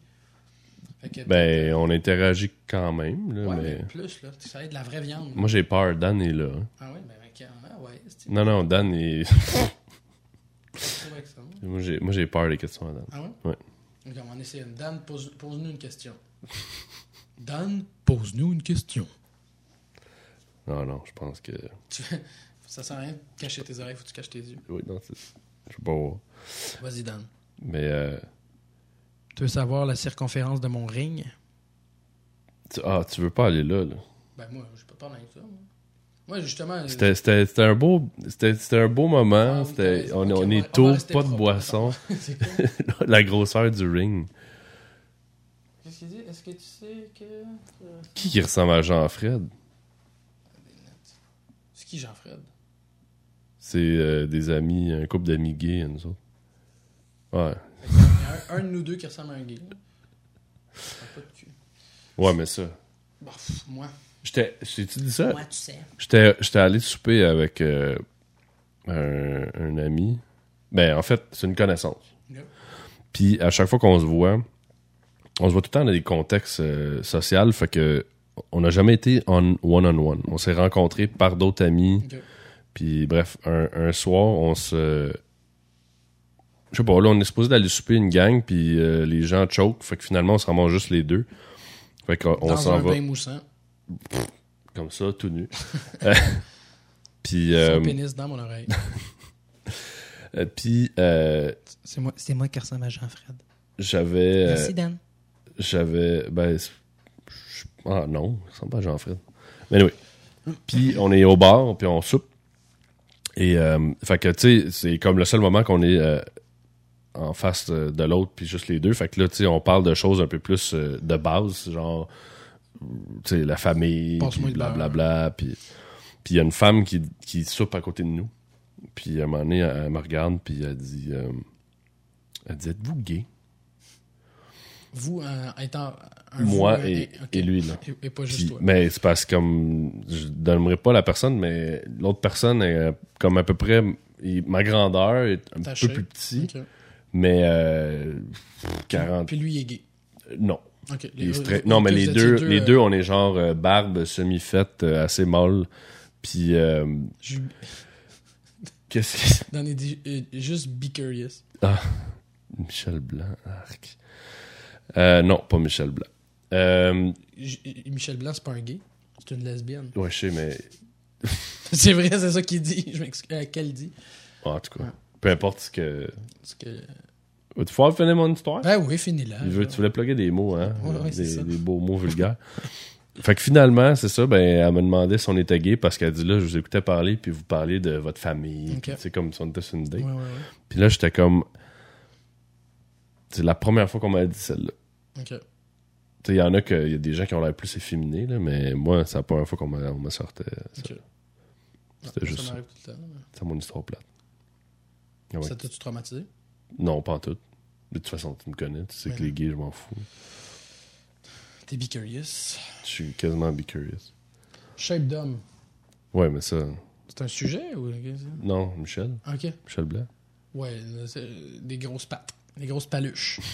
Ben, on interagit quand même. Là, Ouais, mais... mais plus, là. Ça va être de la vraie viande. Moi, j'ai peur. Dan est là. Ah ouais, ben, ben, ah ouais, Non, non, Dan est. [LAUGHS] moi, j'ai, moi, j'ai peur des questions à Dan. Ah ouais? Ouais. Ok, on va en essayer une. Dan, pose- pose-nous une question. [LAUGHS] Dan, pose-nous une question. Non, non, je pense que. Ça sert à rien de cacher tes oreilles, faut que tu caches tes yeux. Oui, non, c'est. Je sais pas. voir. Vas-y, Dan. Mais. euh, Tu veux savoir la circonférence de mon ring? tu- Ah, tu veux pas aller là, là. Ben, moi, je peux pas parler avec ça. Moi, Moi, justement. C'était, c'était, c'était un beau. C'était, c'était un beau moment. Ah, oui, c'était, t'as on, raison. Ok, on on va- est on va tôt, rester pas de propre, boisson. [LAUGHS] c'est cool. [LAUGHS] La grosseur du ring. Qu'est-ce qu'il dit? Est-ce que tu sais que. euh, Qui qui ressemble à Jean-Fred? C'est qui Jean-Fred? C'est euh, des amis, un couple d'amis gays, nous autres. Ouais. Un, un de nous deux qui ressemble à un gay. pas de cul. Ouais, mais ça. Bon, pff, moi. J'étais. J'ai-tu dit ça? Moi, tu sais. J'étais, j'étais allé souper avec euh, un, un ami. Ben, en fait, c'est une connaissance. Puis à chaque fois qu'on se voit, on se voit tout le temps dans des contextes euh, sociaux, fait que on n'a jamais été en one-on-one. On s'est rencontrés par d'autres amis. Puis bref, un, un soir, on se... Je sais pas, là, on est supposé d'aller souper une gang, puis euh, les gens choke, fait que finalement, on se ramasse juste les deux. Fait qu'on on Dans s'en un va bain moussant. comme ça, tout nu. Euh, [LAUGHS] puis... euh, pénis dans mon oreille. euh, puis euh, C'est moi, c'est moi qui ressemble à Jean-Fred. j'avais... euh, Merci, Dan. j'avais ben ah non ça ressemble pas à Jean-Fred mais oui puis on est au bar puis on soupe et euh, fait que tu sais c'est comme le seul moment qu'on est euh, en face de, de l'autre puis juste les deux. Fait que là tu sais on parle de choses un peu plus euh, de base genre tu sais la famille puis blablabla puis il y a une femme qui, qui soupe à côté de nous. Puis à un moment donné elle, elle me regarde puis elle dit euh, elle dit êtes-vous gay? Vous, euh, étant un moi vous, euh, et, et lui là. Et, et pas juste Puis- toi. mais c'est parce que comme je donnerai pas la personne, mais l'autre personne est comme à peu près il- ma grandeur est un Taché. peu plus petit. Mais euh, 40 Puis lui, il est gay. non. Les- les- non, mais les deux, étiez les euh, deux, on est genre euh, barbe semi-faite, euh, assez molle. Puis qu'est-ce que Dans les juste be curious. Michel Blanc, arc. Non, pas Michel Blanc. Michel Blanc, c'est pas un gay. C'est une lesbienne. ouais, je sais, mais [LAUGHS] c'est vrai, c'est ça qu'il dit. Je m'excuse. Qu'elle dit. en tout cas, Ouais. peu importe ce que... Tu faut finir mon histoire? Ben oui, fini là. Il veut- tu voulais plugger des mots, hein? Ouais, ouais, c'est des, des beaux mots vulgaires. fait que finalement, c'est ça, ben, elle me demandait si on était gay parce qu'elle dit là, je vous écoutais parler, puis vous parliez de votre famille. Ok. puis C'est comme si on était sur une date. Ouais, ouais, ouais. Puis là, j'étais comme. C'est la première fois qu'on m'a dit celle-là. Ok. Tu sais, il y en a que, y a des gens qui ont l'air plus efféminés, là, mais moi, c'est la première fois qu'on m'a sorti ça. Ok. C'était Ouais, juste ça. ça. m'arrive tout le temps. mais- C'est mon histoire plate. Ah. Ça t'a-tu traumatisé? Non, pas en tout. De toute façon, tu me connais. Tu sais Mais que les gays, je m'en fous. T'es be curious. Je suis quasiment be curious. Shape d'homme. Ouais, mais ça. C'est un sujet ou Non, Michel. Ok. Michel Blanc. Ouais, des grosses pattes. Des grosses paluches. [LAUGHS]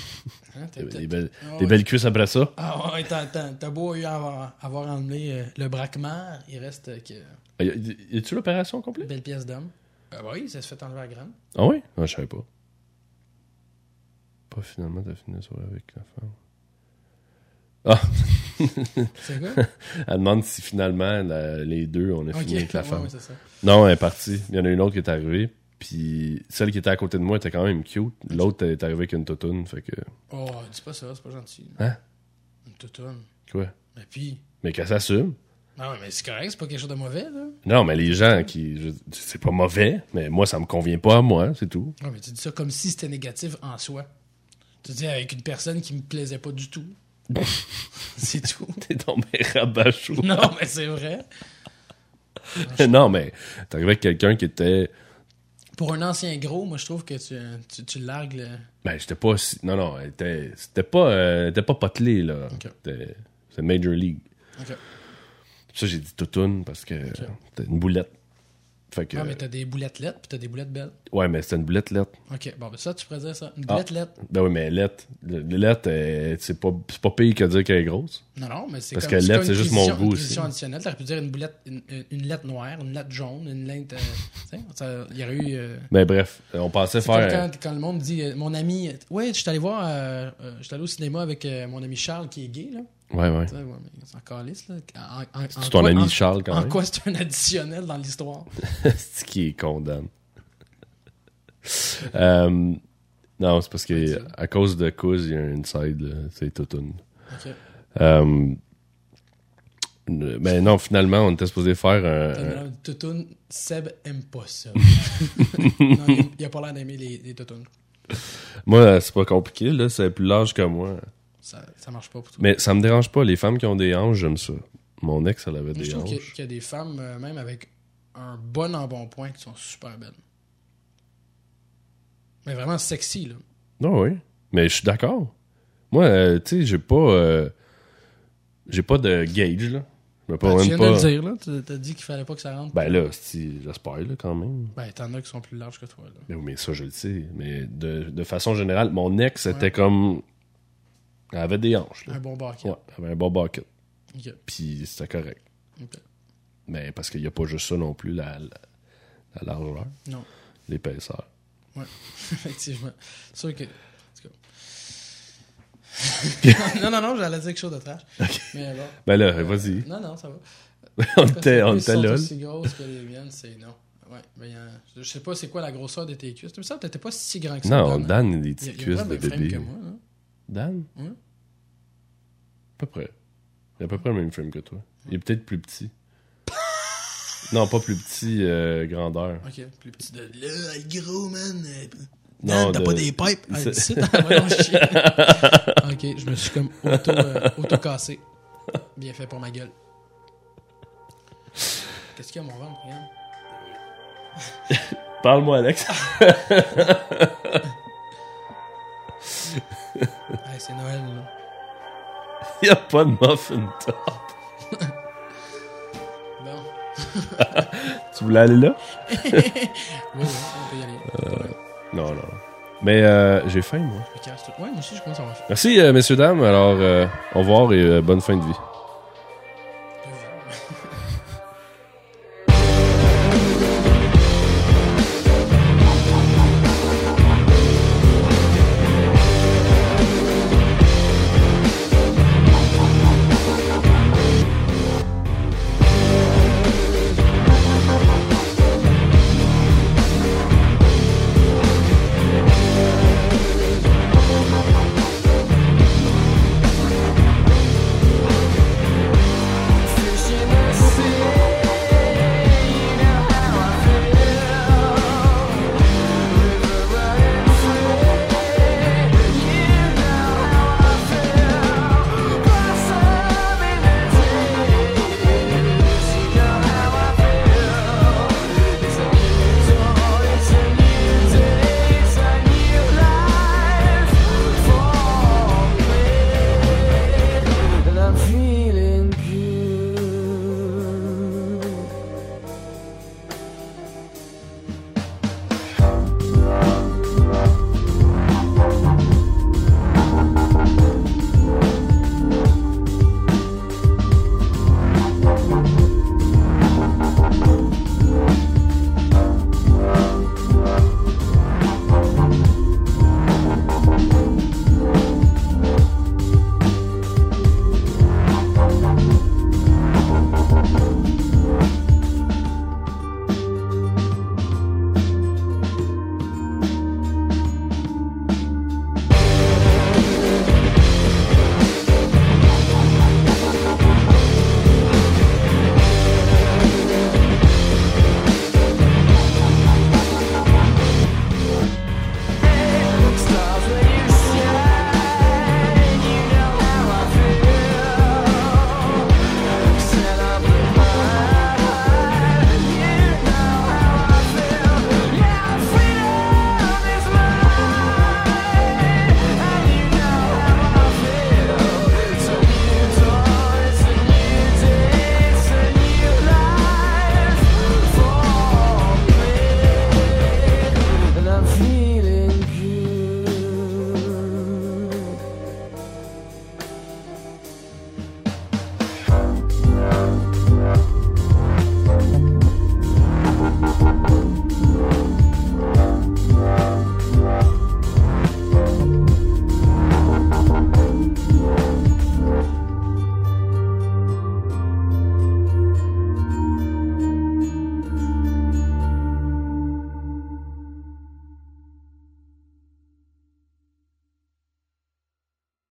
Hein, Des belles, Ah des ouais. belles cuisses après ça. Ah ouais, t'as, beau avoir, avoir emmené euh, le braquemar, il reste euh, que Y a- y a-tu l'opération complète? belle pièce d'homme. Ah oui, ça se fait enlever à grande. Ah oui? Ah, je savais pas. Pas finalement, t'as fini la soirée avec la femme. Ah, [LAUGHS] C'est quoi? [LAUGHS] elle demande si finalement la- les deux, on a fini avec la femme. ouais, ça. Non, elle est partie. Il y en a une autre qui est arrivée. Puis celle qui était à côté de moi était quand même cute. L'autre est arrivée avec une toutoune. Fait que. Oh, dis pas ça, c'est pas gentil. Hein? Une toutoune. Quoi? Mais puis? Mais qu'elle s'assume. Ouais, mais c'est correct, c'est pas quelque chose de mauvais, là. Non, mais les gens qui. C'est pas mauvais, mais moi, ça me convient pas à moi, c'est tout. Ouais, mais tu dis ça comme si c'était négatif en soi. Tu dis avec une personne qui me plaisait pas du tout. [LAUGHS] c'est tout. [LAUGHS] T'es tombé rabachou. Non, mais c'est vrai. [LAUGHS] non, mais t'es arrivé avec quelqu'un qui était. Pour un ancien gros, moi, je trouve que tu, tu, tu largues le. Ben, j'étais pas. si- Non, non, elle était. C'était pas. euh, pas potelée, là. Ok. C'était- C'est Major League. Ok. Ça, j'ai dit toutoune parce que. C'était une boulette. Fait que. Ah, mais t'as des boulettes lettres, puis t'as des boulettes belles. Ouais, mais c'était une boulette lettre. Ok, bon, ben ça, tu pourrais dire ça. Une Ah. boulette lettre. Ben oui, mais lettre. Le- le lettre, euh, c'est pas, c'est pas pire que dire qu'elle est grosse. Non, non, mais c'est Parce comme que c'est lettre, c'est juste mon goût une aussi. additionnelle, t'aurais pu dire une boulette, une, une- lettre noire, une lettre jaune, une lettre. euh, il y aurait eu. euh, Mais bref, on pensait c'est faire. quand, quand le monde dit euh, mon ami. Ouais, je suis allé voir. euh, je suis allé au cinéma avec mon ami Charles qui est gay, là. Ouais, ouais. C'est encore lisse, là. En, en- en C'est ton quoi- ami en- Charles quand En même. quoi c'est un additionnel dans l'histoire? [LAUGHS] c'est qui est condamné. [LAUGHS] euh, non, c'est parce que à cause de cause, il y a un inside, là, c'est. Ok. Euh, mais non, finalement, on était supposé faire un. un- Toutoun, Seb aime pas ça. [LAUGHS] non, il, il a pas l'air d'aimer les, les. Moi, c'est pas compliqué, là, c'est plus large que moi. Ça, ça marche pas pour toi. Mais ça me dérange pas, les femmes qui ont des hanches, j'aime ça. Mon ex, elle avait des je trouve qu'il y, a- hanches. qu'il y a des femmes, euh, même avec un bon embonpoint, qui sont super belles. Mais vraiment sexy, là. Non, oui. Mais je suis d'accord. Moi, euh, tu sais, j'ai pas. euh, j'ai pas de gauge, là. Je me Ben, tu viens pas. de le dire, là. Tu t'as dit qu'il fallait pas que ça rentre. Ben là, si, j'espère, là, quand même. Ben, t'en as qui sont plus larges que toi, là. Mais, oui, mais ça, je le sais. Mais de, de façon générale, mon ex, était Ouais. comme. Elle avait des hanches, là. Un bon barquet. Ouais, elle avait un bon bucket. Ok. Puis c'était correct. Mais parce qu'il n'y a pas juste ça non plus, la, la, la largeur, Non. l'épaisseur. [LAUGHS] Effectivement. C'est sûr que. [LAUGHS] non, non, non, j'allais dire quelque chose de trash. Mais bon. Ben là, Euh, vas-y. Non, non, ça va. [LAUGHS] on était, on Ils était sont là. là. aussi grosses que les miennes, c'est non. Ouais, mais euh, je sais pas c'est quoi la grosseur de tes cuisses. Tu me que t'étais pas si grand que ça. Non, Dan, hein? Dan, il a des a- petites a cuisses de bébé. que moi, hein. Dan? Ouais. À peu près. Il a à peu près le même frame que toi. Il est peut-être plus petit. non, pas plus petit, euh, grandeur. Ok, plus petit de là, il est gros, man. Non, t'as de- pas des pipes? Ah, chier. [LAUGHS] ok, je me suis comme auto, euh, auto-cassé. Bien fait pour ma gueule. Qu'est-ce qu'il y a, mon ventre, regarde? [LAUGHS] Parle-moi, Alex. [LAUGHS] Hey, c'est Noël, là. [LAUGHS] Il n'y a pas de muffin top. [LAUGHS] Bon. [LAUGHS] Tu voulais aller là? Oui, oui, on peut y aller. Ouais, Non, non. Mais euh, j'ai faim, moi. Ouais, moi aussi, je commence à avoir faim. Merci, euh, messieurs, dames. Alors, euh, au revoir et euh, bonne fin de vie.